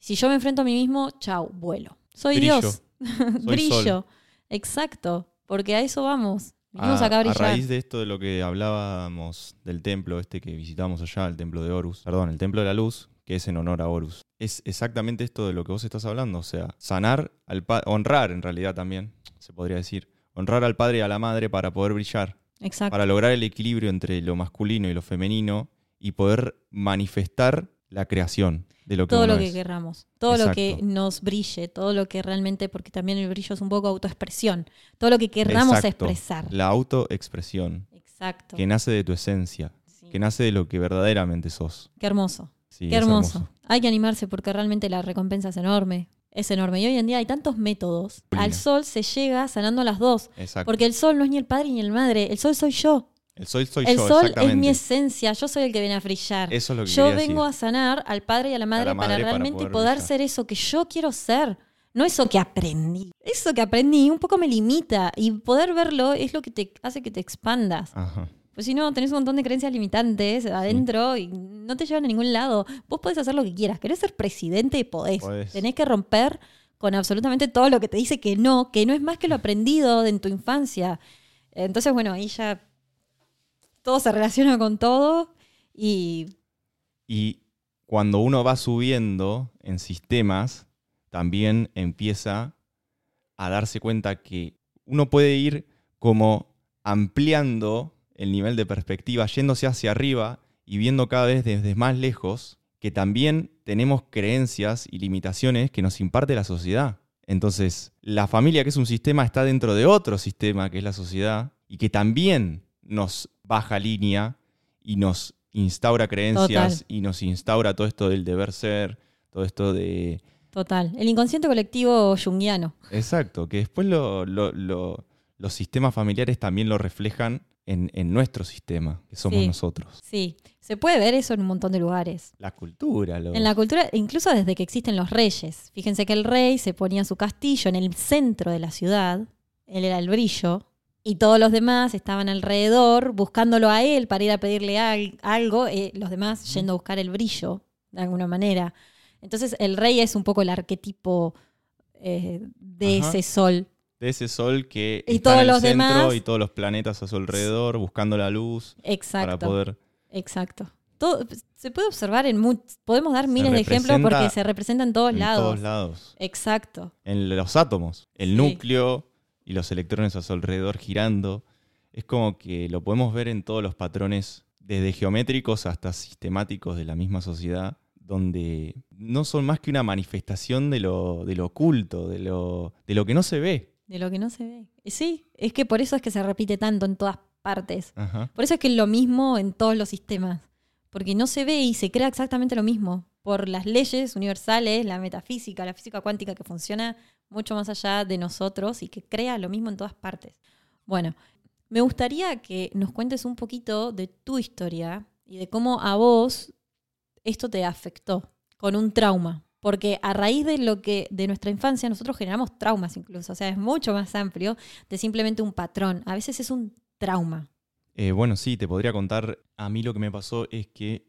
[SPEAKER 1] Si yo me enfrento a mí mismo, chau, vuelo. Soy
[SPEAKER 2] Brillo.
[SPEAKER 1] Dios.
[SPEAKER 2] Soy
[SPEAKER 1] Brillo.
[SPEAKER 2] sol.
[SPEAKER 1] Exacto, porque a eso vamos. Vinimos
[SPEAKER 2] A,
[SPEAKER 1] acá a
[SPEAKER 2] a
[SPEAKER 1] brillar.
[SPEAKER 2] raíz de esto de lo que hablábamos del templo este que visitamos allá, el templo de Horus, perdón, el templo de la luz, que es en honor a Horus. Es exactamente esto de lo que vos estás hablando, o sea, sanar al padre, honrar en realidad también, se podría decir, honrar al padre y a la madre para poder brillar,
[SPEAKER 1] Exacto.
[SPEAKER 2] para lograr el equilibrio entre lo masculino y lo femenino y poder manifestar la creación de lo que
[SPEAKER 1] todo lo que
[SPEAKER 2] es.
[SPEAKER 1] querramos, todo lo que nos brille, todo lo que realmente, porque también el brillo es un poco autoexpresión, todo lo que querramos
[SPEAKER 2] Exacto.
[SPEAKER 1] expresar.
[SPEAKER 2] La autoexpresión,
[SPEAKER 1] Exacto.
[SPEAKER 2] que nace de tu esencia,
[SPEAKER 1] Sí.
[SPEAKER 2] que nace de lo que verdaderamente sos.
[SPEAKER 1] Qué hermoso,
[SPEAKER 2] Sí,
[SPEAKER 1] qué hermoso. Hay que animarse porque realmente la recompensa es enorme, es enorme. Y hoy en día hay tantos métodos. Al sol se llega sanando a las dos,
[SPEAKER 2] Exacto.
[SPEAKER 1] porque el sol no es ni el padre ni el madre, el sol soy yo.
[SPEAKER 2] el sol soy
[SPEAKER 1] el
[SPEAKER 2] yo,
[SPEAKER 1] sol es mi esencia, yo soy el que viene a brillar.
[SPEAKER 2] Eso es lo que
[SPEAKER 1] Yo vengo
[SPEAKER 2] decir.
[SPEAKER 1] a sanar al padre y a la madre,
[SPEAKER 2] la
[SPEAKER 1] para
[SPEAKER 2] madre para
[SPEAKER 1] realmente
[SPEAKER 2] poder
[SPEAKER 1] poder, ser eso que yo quiero ser. No eso que aprendí. Eso que aprendí un poco me limita y poder verlo es lo que te hace que te expandas.
[SPEAKER 2] Ajá.
[SPEAKER 1] Pues si no, tenés un montón de creencias limitantes adentro y no te llevan a ningún lado. Vos podés hacer lo que quieras. ¿Querés ser presidente? Podés.
[SPEAKER 2] Podés.
[SPEAKER 1] Tenés que romper con absolutamente todo lo que te dice que no, que no es más que lo aprendido de en tu infancia. Entonces, bueno, ahí ya todo se relaciona con todo y
[SPEAKER 2] Y cuando uno va subiendo en sistemas, también empieza a darse cuenta que uno puede ir como ampliando el nivel de perspectiva, yéndose hacia arriba y viendo cada vez desde más lejos que también tenemos creencias y limitaciones que nos imparte la sociedad. Entonces, la familia, que es un sistema, está dentro de otro sistema, que es la sociedad, y que también nos baja línea y nos instaura creencias
[SPEAKER 1] Total.
[SPEAKER 2] y nos instaura todo esto del deber ser, todo esto de...
[SPEAKER 1] Total. El inconsciente colectivo junguiano.
[SPEAKER 2] Exacto, que después lo- lo- lo- los sistemas familiares también lo reflejan en, en nuestro sistema, que somos
[SPEAKER 1] Sí.
[SPEAKER 2] nosotros.
[SPEAKER 1] Sí, se puede ver eso en un montón de lugares.
[SPEAKER 2] La cultura, lo-
[SPEAKER 1] En la cultura, incluso desde que existen los reyes. Fíjense que el rey se ponía su castillo en el centro de la ciudad, él era el brillo, y todos los demás estaban alrededor buscándolo a él para ir a pedirle al- algo, eh, los demás yendo a buscar el brillo, de alguna manera. Entonces el rey es un poco el arquetipo eh, de
[SPEAKER 2] Ajá.
[SPEAKER 1] ese sol.
[SPEAKER 2] De ese sol que
[SPEAKER 1] Y
[SPEAKER 2] está
[SPEAKER 1] todos
[SPEAKER 2] en el
[SPEAKER 1] los
[SPEAKER 2] centro
[SPEAKER 1] demás-
[SPEAKER 2] y todos los planetas a su alrededor buscando la luz
[SPEAKER 1] Exacto.
[SPEAKER 2] para poder
[SPEAKER 1] Exacto. Todo, se puede observar en mu- podemos dar miles de ejemplos porque se representa en todos
[SPEAKER 2] en
[SPEAKER 1] lados.
[SPEAKER 2] todos lados.
[SPEAKER 1] Exacto.
[SPEAKER 2] En los átomos, el
[SPEAKER 1] Sí.
[SPEAKER 2] núcleo y los electrones a su alrededor girando. Es como que lo podemos ver en todos los patrones, desde geométricos hasta sistemáticos de la misma sociedad, donde no son más que una manifestación de lo, de lo oculto, de lo, de lo que no se ve.
[SPEAKER 1] De lo que no se ve. Y Sí, es que por eso es que se repite tanto en todas partes.
[SPEAKER 2] Ajá.
[SPEAKER 1] Por eso es que es lo mismo en todos los sistemas. Porque no se ve y se crea exactamente lo mismo. Por las leyes universales, la metafísica, la física cuántica que funciona mucho más allá de nosotros y que crea lo mismo en todas partes. Bueno, me gustaría que nos cuentes un poquito de tu historia y de cómo a vos esto te afectó con un trauma. Porque a raíz de lo que de nuestra infancia nosotros generamos traumas incluso. O sea, es mucho más amplio de simplemente un patrón. A veces es un trauma.
[SPEAKER 2] Eh, bueno, sí, te podría contar. A mí lo que me pasó es que,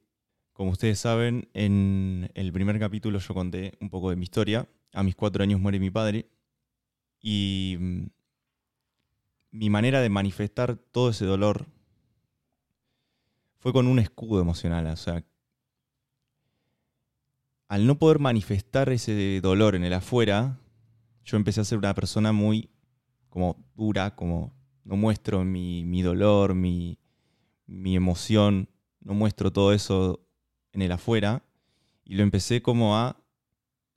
[SPEAKER 2] como ustedes saben, en el primer capítulo yo conté un poco de mi historia. A mis cuatro años muere mi padre. Y mm, mi manera de manifestar todo ese dolor fue con un escudo emocional. O sea, al no poder manifestar ese dolor en el afuera, yo empecé a ser una persona muy como dura, como no muestro mi, mi dolor, mi, mi emoción, no muestro todo eso en el afuera. Y lo empecé como a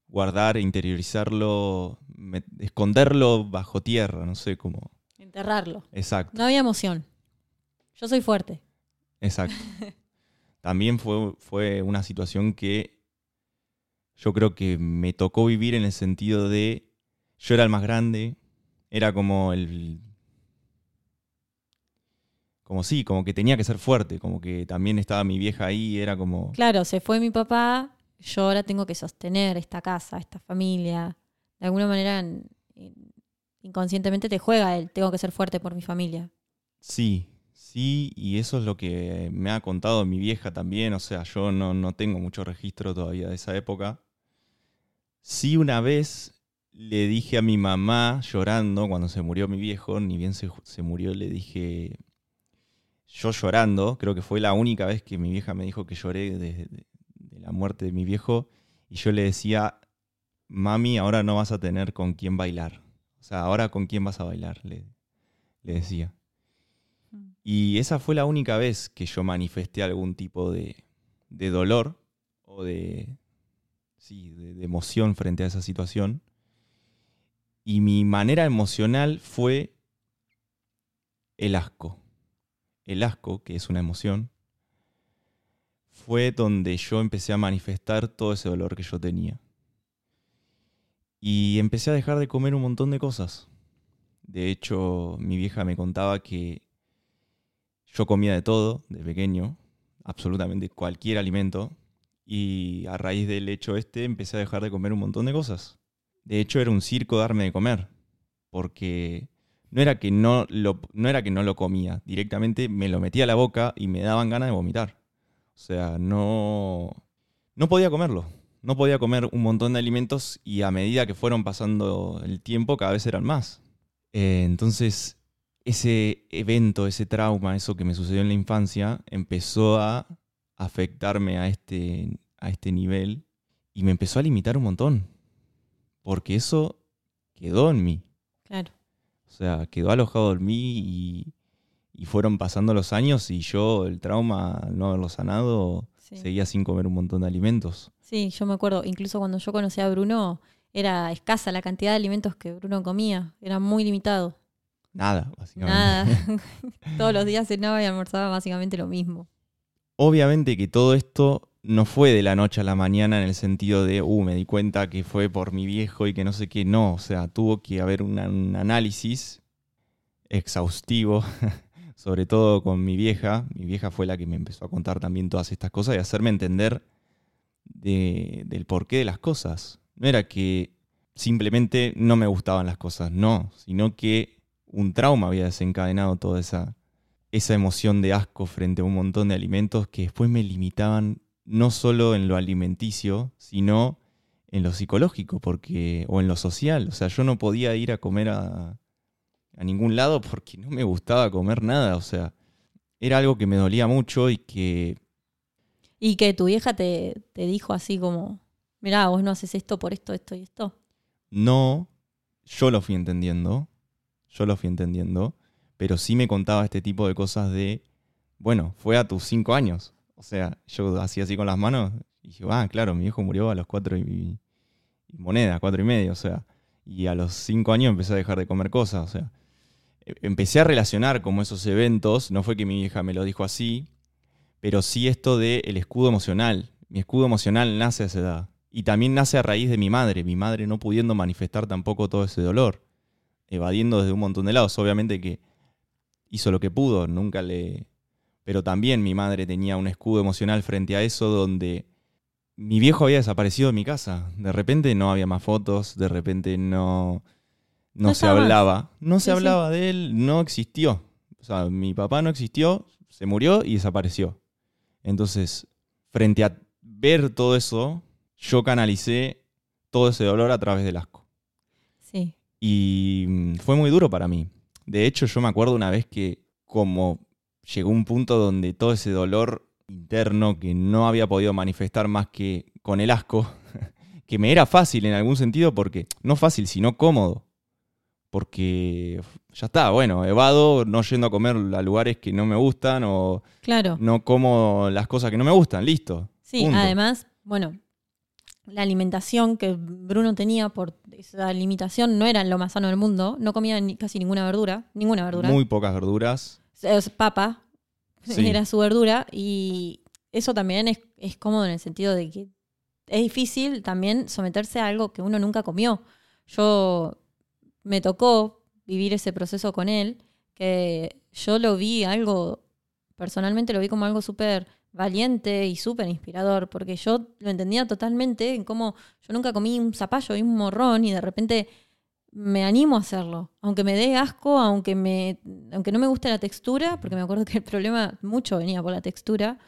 [SPEAKER 2] guardar, interiorizarlo, me- esconderlo bajo tierra, no sé cómo.
[SPEAKER 1] Enterrarlo.
[SPEAKER 2] Exacto,
[SPEAKER 1] No había emoción. Yo soy fuerte.
[SPEAKER 2] exacto. También fue, fue una situación que yo creo que me tocó vivir en el sentido de yo era el más grande, era como el... Como sí, como que tenía que ser fuerte, como que también estaba mi vieja ahí, era como...
[SPEAKER 1] Claro, se fue mi papá, yo ahora tengo que sostener esta casa, esta familia. De alguna manera, en- en- inconscientemente te juega el tengo que ser fuerte por mi familia.
[SPEAKER 2] Sí, sí, y eso es lo que me ha contado mi vieja también, o sea, yo no, no tengo mucho registro todavía de esa época. Sí, una vez le dije a mi mamá, llorando, cuando se murió mi viejo, ni bien se, se murió, le dije, yo llorando, creo que fue la única vez que mi vieja me dijo que lloré de, de- de la muerte de mi viejo, y yo le decía, mami, ahora no vas a tener con quién bailar. O sea, ahora con quién vas a bailar, le, le decía. Y esa fue la única vez que yo manifesté algún tipo de, de dolor o de, sí, de, emoción frente a esa situación. Y mi manera emocional fue el asco. El asco, que es una emoción, fue donde yo empecé a manifestar todo ese dolor que yo tenía. Y empecé a dejar de comer un montón de cosas. De hecho, mi vieja me contaba que yo comía de todo de pequeño, absolutamente cualquier alimento, y a raíz del hecho este empecé a dejar de comer un montón de cosas. De hecho, era un circo darme de comer, porque no era que no lo, no era que no lo comía, directamente me lo metía a la boca y me daban ganas de vomitar. O sea, no, no podía comerlo. No podía comer un montón de alimentos y a medida que fueron pasando el tiempo cada vez eran más. Eh, entonces, ese evento, ese trauma, eso que me sucedió en la infancia, empezó a afectarme a este, a este nivel y me empezó a limitar un montón. Porque eso quedó en mí.
[SPEAKER 1] Claro.
[SPEAKER 2] O sea, quedó alojado en mí y, y fueron pasando los años y yo, el trauma, al no haberlo sanado,
[SPEAKER 1] Sí.
[SPEAKER 2] seguía sin comer un montón de alimentos.
[SPEAKER 1] Sí, yo me acuerdo, incluso cuando yo conocí a Bruno, era escasa la cantidad de alimentos que Bruno comía, era muy limitado.
[SPEAKER 2] Nada, básicamente.
[SPEAKER 1] Nada. Todos los días cenaba y almorzaba básicamente lo mismo.
[SPEAKER 2] Obviamente que todo esto no fue de la noche a la mañana en el sentido de, uh, me di cuenta que fue por mi viejo y que no sé qué. No, o sea, tuvo que haber un análisis exhaustivo, sobre todo con mi vieja. Mi vieja fue la que me empezó a contar también todas estas cosas y hacerme entender del porqué de las cosas. No era que simplemente no me gustaban las cosas, no, sino que un trauma había desencadenado toda esa, esa emoción de asco frente a un montón de alimentos que después me limitaban no solo en lo alimenticio, sino en lo psicológico porque, o en lo social. O sea, yo no podía ir a comer a, a ningún lado porque no me gustaba comer nada. O sea, era algo que me dolía mucho y que...
[SPEAKER 1] Y que tu vieja te, te dijo así como, mirá, vos no haces esto por esto, esto y esto.
[SPEAKER 2] No, yo lo fui entendiendo, yo lo fui entendiendo, pero sí me contaba este tipo de cosas de, bueno, fue a tus cinco años. O sea, yo hacía así con las manos y dije, ah, claro, mi hijo murió a los cuatro y, moneda, cuatro y medio, o sea, y a los cinco años empecé a dejar de comer cosas, o sea, e, empecé a relacionar como esos eventos, no fue que mi hija me lo dijo así, pero sí esto del el escudo emocional. Mi escudo emocional nace a esa edad. Y también nace a raíz de mi madre, mi madre no pudiendo manifestar tampoco todo ese dolor, evadiendo desde un montón de lados. Obviamente que hizo lo que pudo, nunca le... Pero también mi madre tenía un escudo emocional frente a eso donde mi viejo había desaparecido de mi casa. De repente no había más fotos, de repente no, no, se hablaba. No se hablaba de él, no existió. O sea, mi papá no existió, se murió y desapareció. Entonces, frente a ver todo eso, yo canalicé todo ese dolor a través del asco.
[SPEAKER 1] Sí.
[SPEAKER 2] Y mm, fue muy duro para mí. De hecho, yo me acuerdo una vez que como llegó un punto donde todo ese dolor interno que no había podido manifestar más que con el asco, que me era fácil en algún sentido porque, no fácil, sino cómodo porque ya está, bueno, evado no yendo a comer a lugares que no me gustan o
[SPEAKER 1] claro.
[SPEAKER 2] no como las cosas que no me gustan, listo.
[SPEAKER 1] Sí, además, bueno, la alimentación que Bruno tenía por esa limitación no era lo más sano del mundo, no comía casi ninguna verdura, ninguna verdura.
[SPEAKER 2] Muy pocas verduras.
[SPEAKER 1] Es papa, era su verdura y eso también es, es cómodo en el sentido de que es difícil también someterse a algo que uno nunca comió. Yo me tocó vivir ese proceso con él, que yo lo vi algo, personalmente lo vi como algo súper valiente y súper inspirador, porque yo lo entendía totalmente en cómo yo nunca comí un zapallo y un morrón y de repente me animo a hacerlo, aunque me dé asco, aunque, me, aunque no me guste la textura, porque me acuerdo que el problema mucho venía por la textura,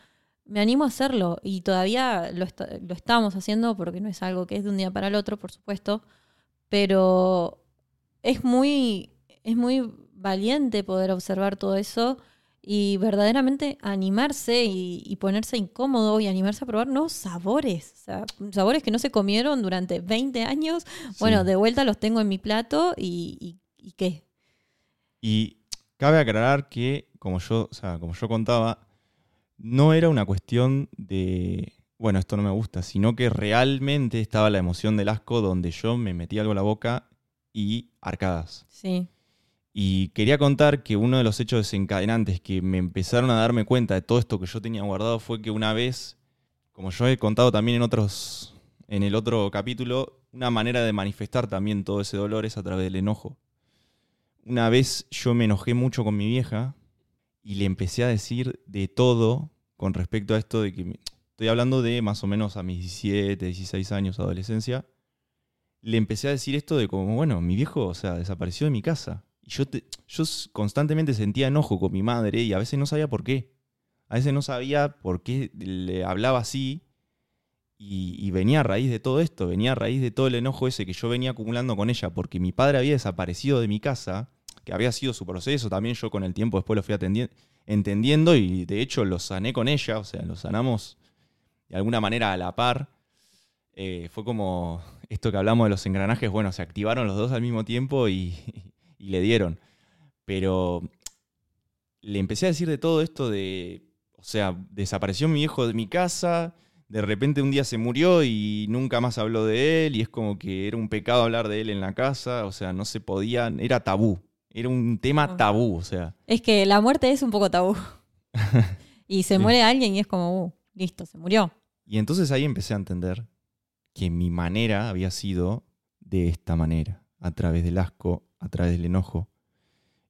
[SPEAKER 1] me animo a hacerlo y todavía lo, lo estamos haciendo porque no es algo que es de un día para el otro, por supuesto, pero es muy, es muy valiente poder observar todo eso y verdaderamente animarse y, ponerse incómodo y animarse a probar nuevos sabores. O sea, sabores que no se comieron durante 20 años. Bueno, de vuelta los tengo en mi plato y, y, qué.
[SPEAKER 2] Y cabe aclarar que, como yo, o sea, como yo contaba, no era una cuestión de, bueno, esto no me gusta, sino que realmente estaba la emoción del asco donde yo me metí algo a la boca y arcadas.
[SPEAKER 1] Sí.
[SPEAKER 2] Y quería contar que uno de los hechos desencadenantes que me empezaron a darme cuenta de todo esto que yo tenía guardado fue que una vez, como yo he contado también en otros, en el otro capítulo, una manera de manifestar también todo ese dolor es a través del enojo. Una vez yo me enojé mucho con mi vieja y le empecé a decir de todo con respecto a esto de que estoy hablando de más o menos a mis 17, 16 años, adolescencia le empecé a decir esto de como, bueno, mi viejo, o sea, desapareció de mi casa. Yo, yo constantemente sentía enojo con mi madre y a veces no sabía por qué. A veces no sabía por qué le hablaba así. Y, venía a raíz de todo esto, venía a raíz de todo el enojo ese que yo venía acumulando con ella, porque mi padre había desaparecido de mi casa, que había sido su proceso, también yo con el tiempo después lo fui entendiendo y de hecho lo sané con ella, o sea, lo sanamos de alguna manera a la par. Eh, fue como esto que hablamos de los engranajes, bueno, se activaron los dos al mismo tiempo y, le dieron. Pero le empecé a decir de todo esto de, o sea, desapareció mi viejo de mi casa, de repente un día se murió y nunca más habló de él y es como que era un pecado hablar de él en la casa, o sea, no se podía, era tabú, era un tema
[SPEAKER 1] Ah.
[SPEAKER 2] tabú, o sea.
[SPEAKER 1] Es que la muerte es un poco tabú. y se
[SPEAKER 2] Sí.
[SPEAKER 1] muere alguien y es como, uh, listo, se murió.
[SPEAKER 2] Y entonces ahí empecé a entender que mi manera había sido de esta manera, a través del asco, a través del enojo.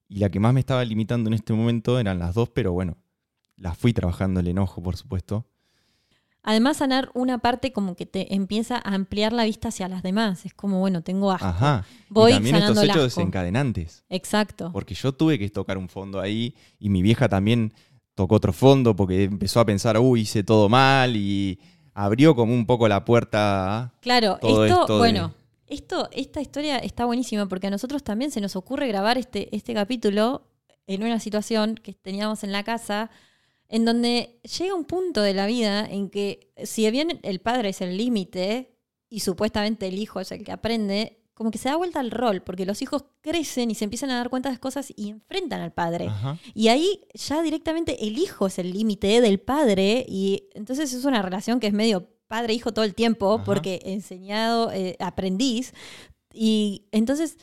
[SPEAKER 2] Y la que más me estaba limitando en este momento eran las dos, pero bueno, las fui trabajando el enojo, por supuesto.
[SPEAKER 1] Además, sanar una parte como que te empieza a ampliar la vista hacia las demás. Es como, bueno, tengo asco.
[SPEAKER 2] Ajá.
[SPEAKER 1] Voy
[SPEAKER 2] y también estos
[SPEAKER 1] sanando el
[SPEAKER 2] hechos desencadenantes.
[SPEAKER 1] Exacto.
[SPEAKER 2] Porque yo tuve que tocar un fondo ahí y mi vieja también tocó otro fondo porque empezó a pensar, uy, hice todo mal y abrió como un poco la puerta a
[SPEAKER 1] Claro,
[SPEAKER 2] todo
[SPEAKER 1] esto,
[SPEAKER 2] esto de-
[SPEAKER 1] bueno, esto, esta historia está buenísima porque a nosotros también se nos ocurre grabar este, este capítulo en una situación que teníamos en la casa en donde llega un punto de la vida en que si bien el padre es el límite y supuestamente el hijo es el que aprende, como que se da vuelta al rol, porque los hijos crecen y se empiezan a dar cuenta de cosas y enfrentan al padre.
[SPEAKER 2] Ajá.
[SPEAKER 1] Y ahí ya directamente el hijo es el límite del padre y entonces es una relación que es medio padre-hijo todo el tiempo
[SPEAKER 2] Ajá.
[SPEAKER 1] porque enseñado, eh, aprendiz. Y entonces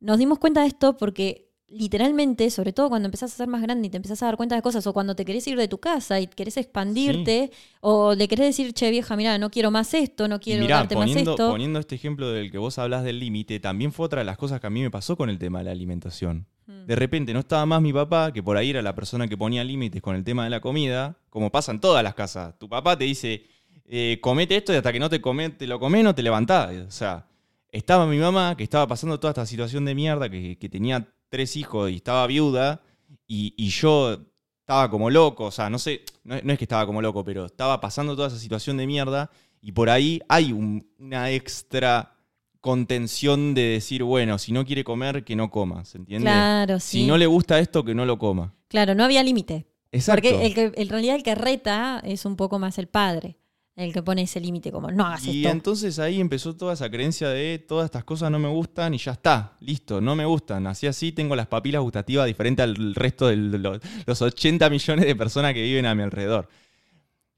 [SPEAKER 1] nos dimos cuenta de esto porque literalmente, sobre todo cuando empezás a ser más grande y te empezás a dar cuenta de cosas o cuando te querés ir de tu casa y querés expandirte o le querés decir, che vieja, mira, no quiero más esto, no quiero
[SPEAKER 2] mirá,
[SPEAKER 1] darte más
[SPEAKER 2] poniendo,
[SPEAKER 1] esto.
[SPEAKER 2] poniendo este ejemplo del que vos hablas del límite, también fue otra de las cosas que a mí me pasó con el tema de la alimentación.
[SPEAKER 1] Mm.
[SPEAKER 2] De repente no estaba más mi papá, que por ahí era la persona que ponía límites con el tema de la comida, como pasa en todas las casas. Tu papá te dice, eh, comete esto y hasta que no te, come, te lo comes no te levantás. O sea, estaba mi mamá, que estaba pasando toda esta situación de mierda, que, que tenía tres hijos y estaba viuda, y, y yo estaba como loco, o sea, no sé, no, no es que estaba como loco, pero estaba pasando toda esa situación de mierda, y por ahí hay un- una extra contención de decir, bueno, si no quiere comer, que no coma, ¿se entiende?
[SPEAKER 1] Claro, sí.
[SPEAKER 2] Si no le gusta esto, que no lo coma.
[SPEAKER 1] Claro, no había límite.
[SPEAKER 2] Exacto.
[SPEAKER 1] Porque el que, en realidad el que reta es un poco más el padre, el que pone ese límite como no hagas
[SPEAKER 2] y
[SPEAKER 1] esto.
[SPEAKER 2] entonces ahí empezó toda esa creencia de todas estas cosas no me gustan y ya está, listo, no me gustan. Así así tengo las papilas gustativas diferentes al resto de los, los 80 millones de personas que viven a mi alrededor.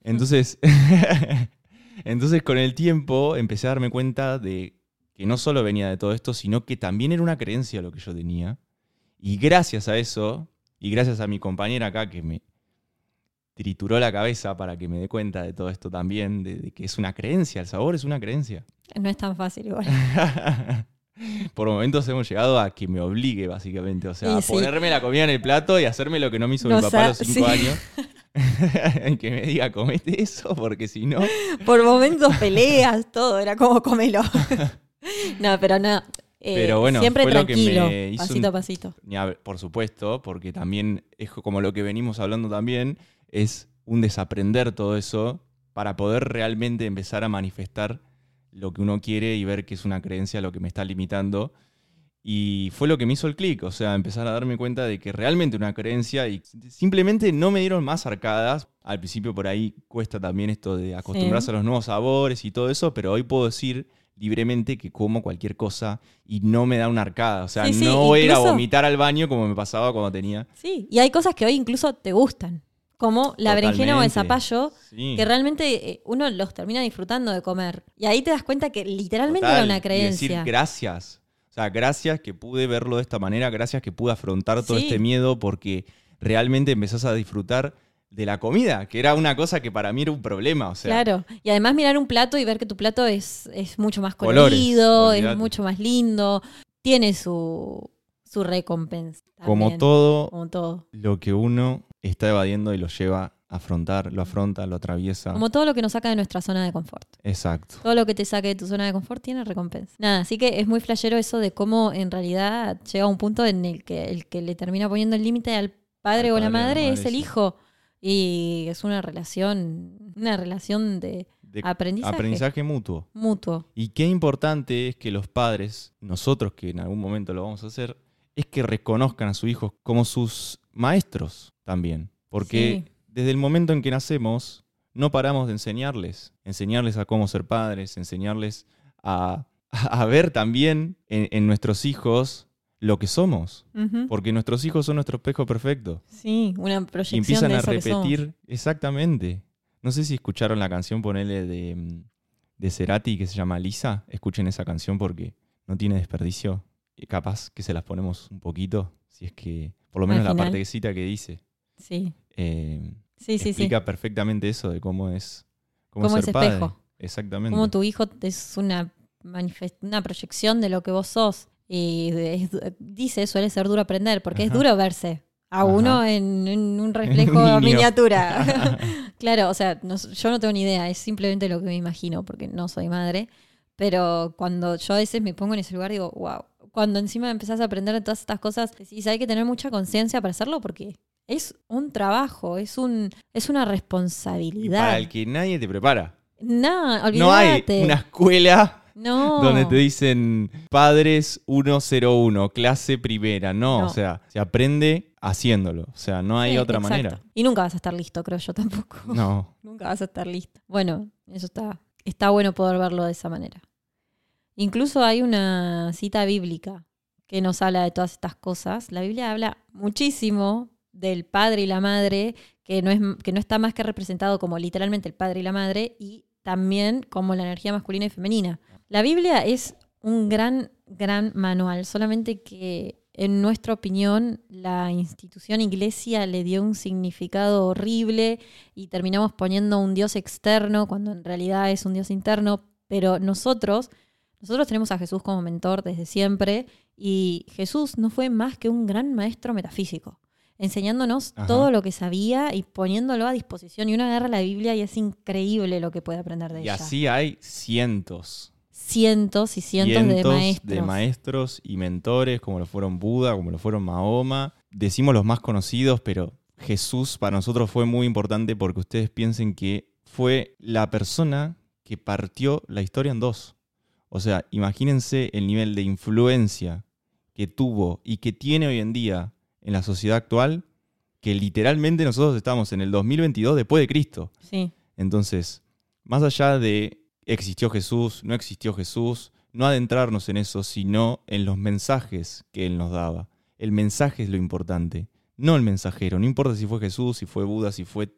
[SPEAKER 2] Entonces, entonces con el tiempo empecé a darme cuenta de que no solo venía de todo esto, sino que también era una creencia lo que yo tenía. Y gracias a eso, y gracias a mi compañera acá que me trituró la cabeza para que me dé cuenta de todo esto también, de, de que es una creencia, el sabor es una creencia.
[SPEAKER 1] No es tan fácil igual.
[SPEAKER 2] Por momentos hemos llegado a que me obligue, básicamente. O sea,
[SPEAKER 1] Y
[SPEAKER 2] a
[SPEAKER 1] sí.
[SPEAKER 2] ponerme la comida en el plato y hacerme lo que no me hizo
[SPEAKER 1] No
[SPEAKER 2] mi papá a los cinco
[SPEAKER 1] sí.
[SPEAKER 2] años. que me diga, comete eso, porque si no.
[SPEAKER 1] Por momentos peleas, todo, era como comelo. no, pero no. eh,
[SPEAKER 2] Pero bueno,
[SPEAKER 1] siempre
[SPEAKER 2] fue lo que
[SPEAKER 1] tranquilo,
[SPEAKER 2] me hizo
[SPEAKER 1] pasito a pasito.
[SPEAKER 2] Por supuesto, porque también es como lo que venimos hablando también, es un desaprender todo eso para poder realmente empezar a manifestar lo que uno quiere y ver que es una creencia lo que me está limitando. Y fue lo que me hizo el clic, o sea, empezar a darme cuenta de que realmente una creencia y simplemente no me dieron más arcadas. Al principio por ahí cuesta también esto de acostumbrarse
[SPEAKER 1] Sí.
[SPEAKER 2] a los nuevos sabores y todo eso, pero hoy puedo decir libremente que como cualquier cosa y no me da una arcada. O sea,
[SPEAKER 1] Sí, sí,
[SPEAKER 2] no voy a ir a
[SPEAKER 1] incluso-
[SPEAKER 2] vomitar al baño como me pasaba cuando tenía.
[SPEAKER 1] Sí, y hay cosas que hoy incluso te gustan, como la berenjena o el zapallo,
[SPEAKER 2] Sí.
[SPEAKER 1] que realmente eh, uno los termina disfrutando de comer. Y ahí te das cuenta que literalmente
[SPEAKER 2] Total,
[SPEAKER 1] era una
[SPEAKER 2] y
[SPEAKER 1] creencia.
[SPEAKER 2] decir gracias. O sea, gracias que pude verlo de esta manera, gracias que pude afrontar todo
[SPEAKER 1] Sí.
[SPEAKER 2] este miedo porque realmente empezás a disfrutar de la comida, que era una cosa que para mí era un problema. O sea,
[SPEAKER 1] claro. Y además mirar un plato y ver que tu plato es, es mucho más
[SPEAKER 2] Colores,
[SPEAKER 1] colorido, es
[SPEAKER 2] olvídate.
[SPEAKER 1] mucho más lindo, tiene su, su recompensa.
[SPEAKER 2] como todo
[SPEAKER 1] Como todo.
[SPEAKER 2] lo que uno está evadiendo y lo lleva a afrontar, lo afronta, lo atraviesa.
[SPEAKER 1] Como todo lo que nos saca de nuestra zona de confort.
[SPEAKER 2] Exacto.
[SPEAKER 1] Todo lo que te saque de tu zona de confort tiene recompensa. Nada, así que es muy flashero eso de cómo en realidad llega un punto en el que el que le termina poniendo el límite al padre o la
[SPEAKER 2] padre o la
[SPEAKER 1] madre,
[SPEAKER 2] madre,
[SPEAKER 1] es el hijo. Y es una relación, una relación de
[SPEAKER 2] De
[SPEAKER 1] aprendizaje,
[SPEAKER 2] aprendizaje mutuo.
[SPEAKER 1] mutuo.
[SPEAKER 2] Y qué importante es que los padres, nosotros que en algún momento lo vamos a hacer, es que reconozcan a sus hijos como sus maestros también. Porque
[SPEAKER 1] Sí.
[SPEAKER 2] desde el momento en que nacemos, no paramos de enseñarles. Enseñarles a cómo ser padres, enseñarles a, a ver también en, en nuestros hijos lo que somos. Porque nuestros hijos son nuestro espejo perfecto.
[SPEAKER 1] Sí, una
[SPEAKER 2] Y
[SPEAKER 1] proyección
[SPEAKER 2] empiezan
[SPEAKER 1] de
[SPEAKER 2] a
[SPEAKER 1] eso
[SPEAKER 2] repetir exactamente. No sé si escucharon la canción, ponele, de, de Cerati que se llama Lisa. Escuchen esa canción porque no tiene desperdicio. Y capaz que se las ponemos un poquito, si es que, por lo
[SPEAKER 1] Al
[SPEAKER 2] menos la
[SPEAKER 1] final.
[SPEAKER 2] partecita que dice.
[SPEAKER 1] Sí,
[SPEAKER 2] eh,
[SPEAKER 1] sí, sí. sí.
[SPEAKER 2] explica perfectamente eso de cómo es, cómo
[SPEAKER 1] Cómo
[SPEAKER 2] es padre.
[SPEAKER 1] espejo.
[SPEAKER 2] Exactamente.
[SPEAKER 1] Como tu hijo es una, una proyección de lo que vos sos. Y es dice, suele ser duro aprender, porque es duro verse a
[SPEAKER 2] Ajá.
[SPEAKER 1] uno en, en un reflejo miniatura. claro, o sea, no- yo no tengo ni idea, es simplemente lo que me imagino, porque no soy madre. Pero cuando yo a veces me pongo en ese lugar, digo, wow. Cuando encima empezás a aprender de todas estas cosas, decís, hay que tener mucha conciencia para hacerlo porque es un trabajo, es, un, es una
[SPEAKER 2] Y
[SPEAKER 1] responsabilidad.
[SPEAKER 2] para el que nadie te prepara.
[SPEAKER 1] No, olvídate.
[SPEAKER 2] No hay una escuela
[SPEAKER 1] No.
[SPEAKER 2] donde te dicen padres 101, clase primera. No,
[SPEAKER 1] No.
[SPEAKER 2] o sea, se aprende haciéndolo. O sea, no hay
[SPEAKER 1] Sí,
[SPEAKER 2] otra
[SPEAKER 1] exacto.
[SPEAKER 2] manera.
[SPEAKER 1] Y nunca vas a estar listo, creo yo tampoco.
[SPEAKER 2] No.
[SPEAKER 1] nunca vas a estar listo. Bueno, eso está, está bueno poder verlo de esa manera. Incluso hay una cita bíblica que nos habla de todas estas cosas. La Biblia habla muchísimo del padre y la madre, que no, es, que no está más que representado como literalmente el padre y la madre, y también como la energía masculina y femenina. La Biblia es un gran, gran manual, solamente que en nuestra opinión la institución iglesia le dio un significado horrible y terminamos poniendo un Dios externo cuando en realidad es un Dios interno, pero nosotros, nosotros tenemos a Jesús como mentor desde siempre y Jesús no fue más que un gran maestro metafísico, enseñándonos
[SPEAKER 2] Ajá.
[SPEAKER 1] todo lo que sabía y poniéndolo a disposición. Y uno agarra la Biblia y es increíble lo que puede aprender de
[SPEAKER 2] Y
[SPEAKER 1] ella.
[SPEAKER 2] así hay cientos.
[SPEAKER 1] cientos y cientos, de maestros.
[SPEAKER 2] de maestros y mentores, como lo fueron Buda, como lo fueron Mahoma. Decimos los más conocidos, pero Jesús para nosotros fue muy importante porque ustedes piensen que fue la persona que partió la historia en dos. O sea, imagínense el nivel de influencia que tuvo y que tiene hoy en día en la sociedad actual, que literalmente nosotros estamos en el 2022 después de Cristo.
[SPEAKER 1] Sí,
[SPEAKER 2] Entonces, más allá de existió Jesús, no existió Jesús, no adentrarnos en eso, sino en los mensajes que Él nos daba. El mensaje es lo importante, no el mensajero. No importa si fue Jesús, si fue Buda, si fue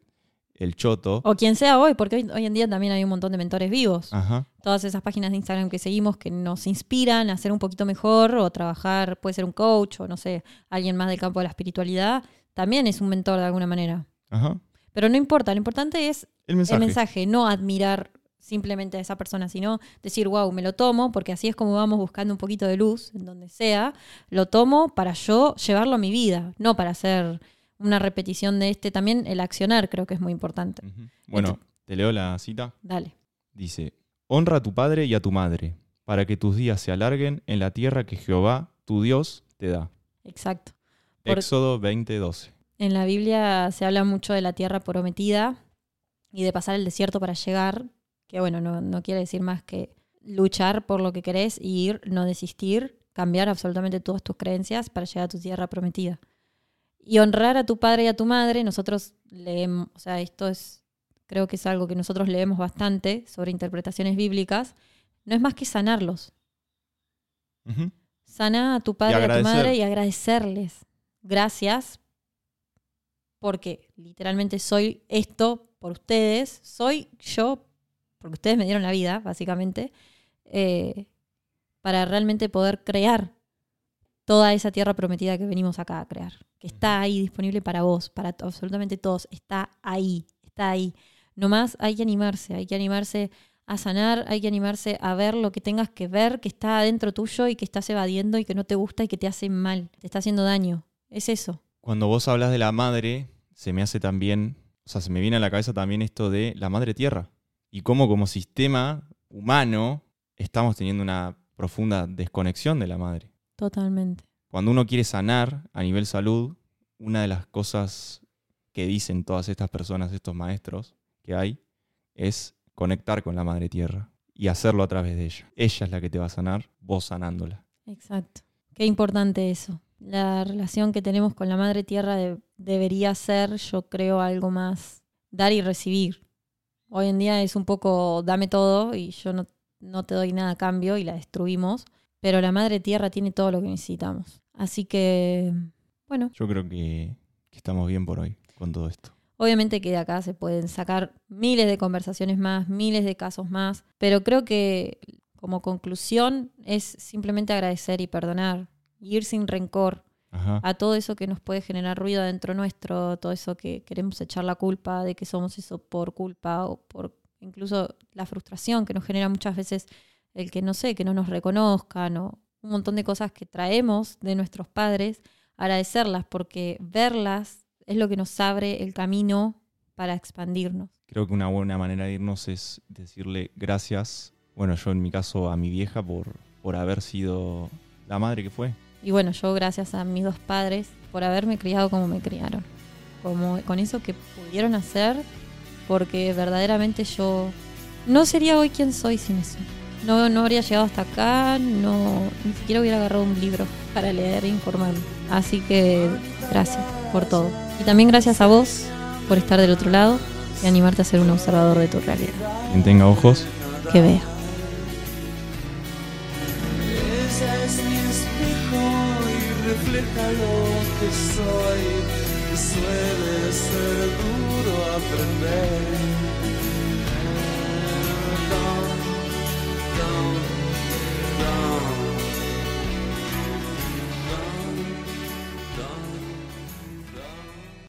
[SPEAKER 2] el Choto.
[SPEAKER 1] o quien sea hoy, porque hoy, hoy en día también hay un montón de mentores vivos.
[SPEAKER 2] Ajá.
[SPEAKER 1] Todas esas páginas de Instagram que seguimos que nos inspiran a ser un poquito mejor o trabajar, puede ser un coach o no sé, alguien más del campo de la espiritualidad, también es un mentor de alguna manera.
[SPEAKER 2] Ajá.
[SPEAKER 1] Pero no importa, lo importante es
[SPEAKER 2] El mensaje.
[SPEAKER 1] el mensaje, no admirar simplemente a esa persona, sino decir, wow, me lo tomo, porque así es como vamos buscando un poquito de luz en donde sea, lo tomo para yo llevarlo a mi vida, no para hacer una repetición de este. También el accionar creo que es muy importante.
[SPEAKER 2] Bueno,
[SPEAKER 1] Esto-
[SPEAKER 2] te leo la cita.
[SPEAKER 1] Dale.
[SPEAKER 2] Dice, honra a tu padre y a tu madre, para que tus días se alarguen en la tierra que Jehová, tu Dios, te da.
[SPEAKER 1] Exacto. Por-
[SPEAKER 2] Éxodo 20:12.
[SPEAKER 1] En la Biblia se habla mucho de la tierra prometida y de pasar el desierto para llegar, que bueno, no, no quiere decir más que luchar por lo que querés y ir, no desistir, cambiar absolutamente todas tus creencias para llegar a tu tierra prometida. Y honrar a tu padre y a tu madre, nosotros leemos, o sea, esto es, creo que es algo que nosotros leemos bastante sobre interpretaciones bíblicas, no es más que sanarlos. Sana a tu padre y, a tu madre y agradecerles. Gracias, porque literalmente soy esto por ustedes, soy yo, porque ustedes me dieron la vida, básicamente, eh, para realmente poder crear toda esa tierra prometida que venimos acá a crear, que está ahí disponible para vos, para absolutamente todos, está ahí, está ahí. Nomás hay que animarse, hay que animarse a sanar, hay que animarse a ver lo que tengas que ver, que está adentro tuyo y que estás evadiendo y que no te gusta y que te hace mal, te está haciendo daño. Es eso.
[SPEAKER 2] Cuando vos hablas de la madre, se me hace también, o sea, se me viene a la cabeza también esto de la madre tierra. Y cómo como sistema humano estamos teniendo una profunda desconexión de la madre.
[SPEAKER 1] Totalmente.
[SPEAKER 2] Cuando uno quiere sanar a nivel salud, una de las cosas que dicen todas estas personas, estos maestros que hay, es conectar con la madre tierra y hacerlo a través de ella. Ella es la que te va a sanar, vos sanándola.
[SPEAKER 1] Exacto. Qué importante eso. La relación que tenemos con la madre tierra de- debería ser, yo creo, algo más dar y recibir. Hoy en día es un poco dame todo y yo no, no te doy nada a cambio y la destruimos. Pero la madre tierra tiene todo lo que necesitamos. Así que, bueno,
[SPEAKER 2] Yo creo que, que estamos bien por hoy con todo esto.
[SPEAKER 1] Obviamente que de acá se pueden sacar miles de conversaciones más, miles de casos más, pero creo que como conclusión es simplemente agradecer y perdonar, ir sin rencor a todo eso que nos puede generar ruido dentro nuestro, todo eso que queremos echar la culpa de que somos eso por culpa o por incluso la frustración que nos genera muchas veces el que no sé, que no nos reconozcan o un montón de cosas que traemos de nuestros padres, agradecerlas porque verlas es lo que nos abre el camino para expandirnos.
[SPEAKER 2] Creo que una buena manera de irnos es decirle gracias, bueno, yo en mi caso a mi vieja por, por haber sido la madre que fue.
[SPEAKER 1] Y bueno, yo gracias a mis dos padres por haberme criado como me criaron, como con eso que pudieron hacer, porque verdaderamente yo no sería hoy quien soy sin eso. No, no habría llegado hasta acá, no, ni siquiera hubiera agarrado un libro para leer e informarme. Así que gracias por todo. Y también gracias a vos por estar del otro lado y animarte a ser un observador de tu realidad.
[SPEAKER 2] Quien tenga ojos,
[SPEAKER 1] que vea. refleja lo que soy, suele ser duro aprender.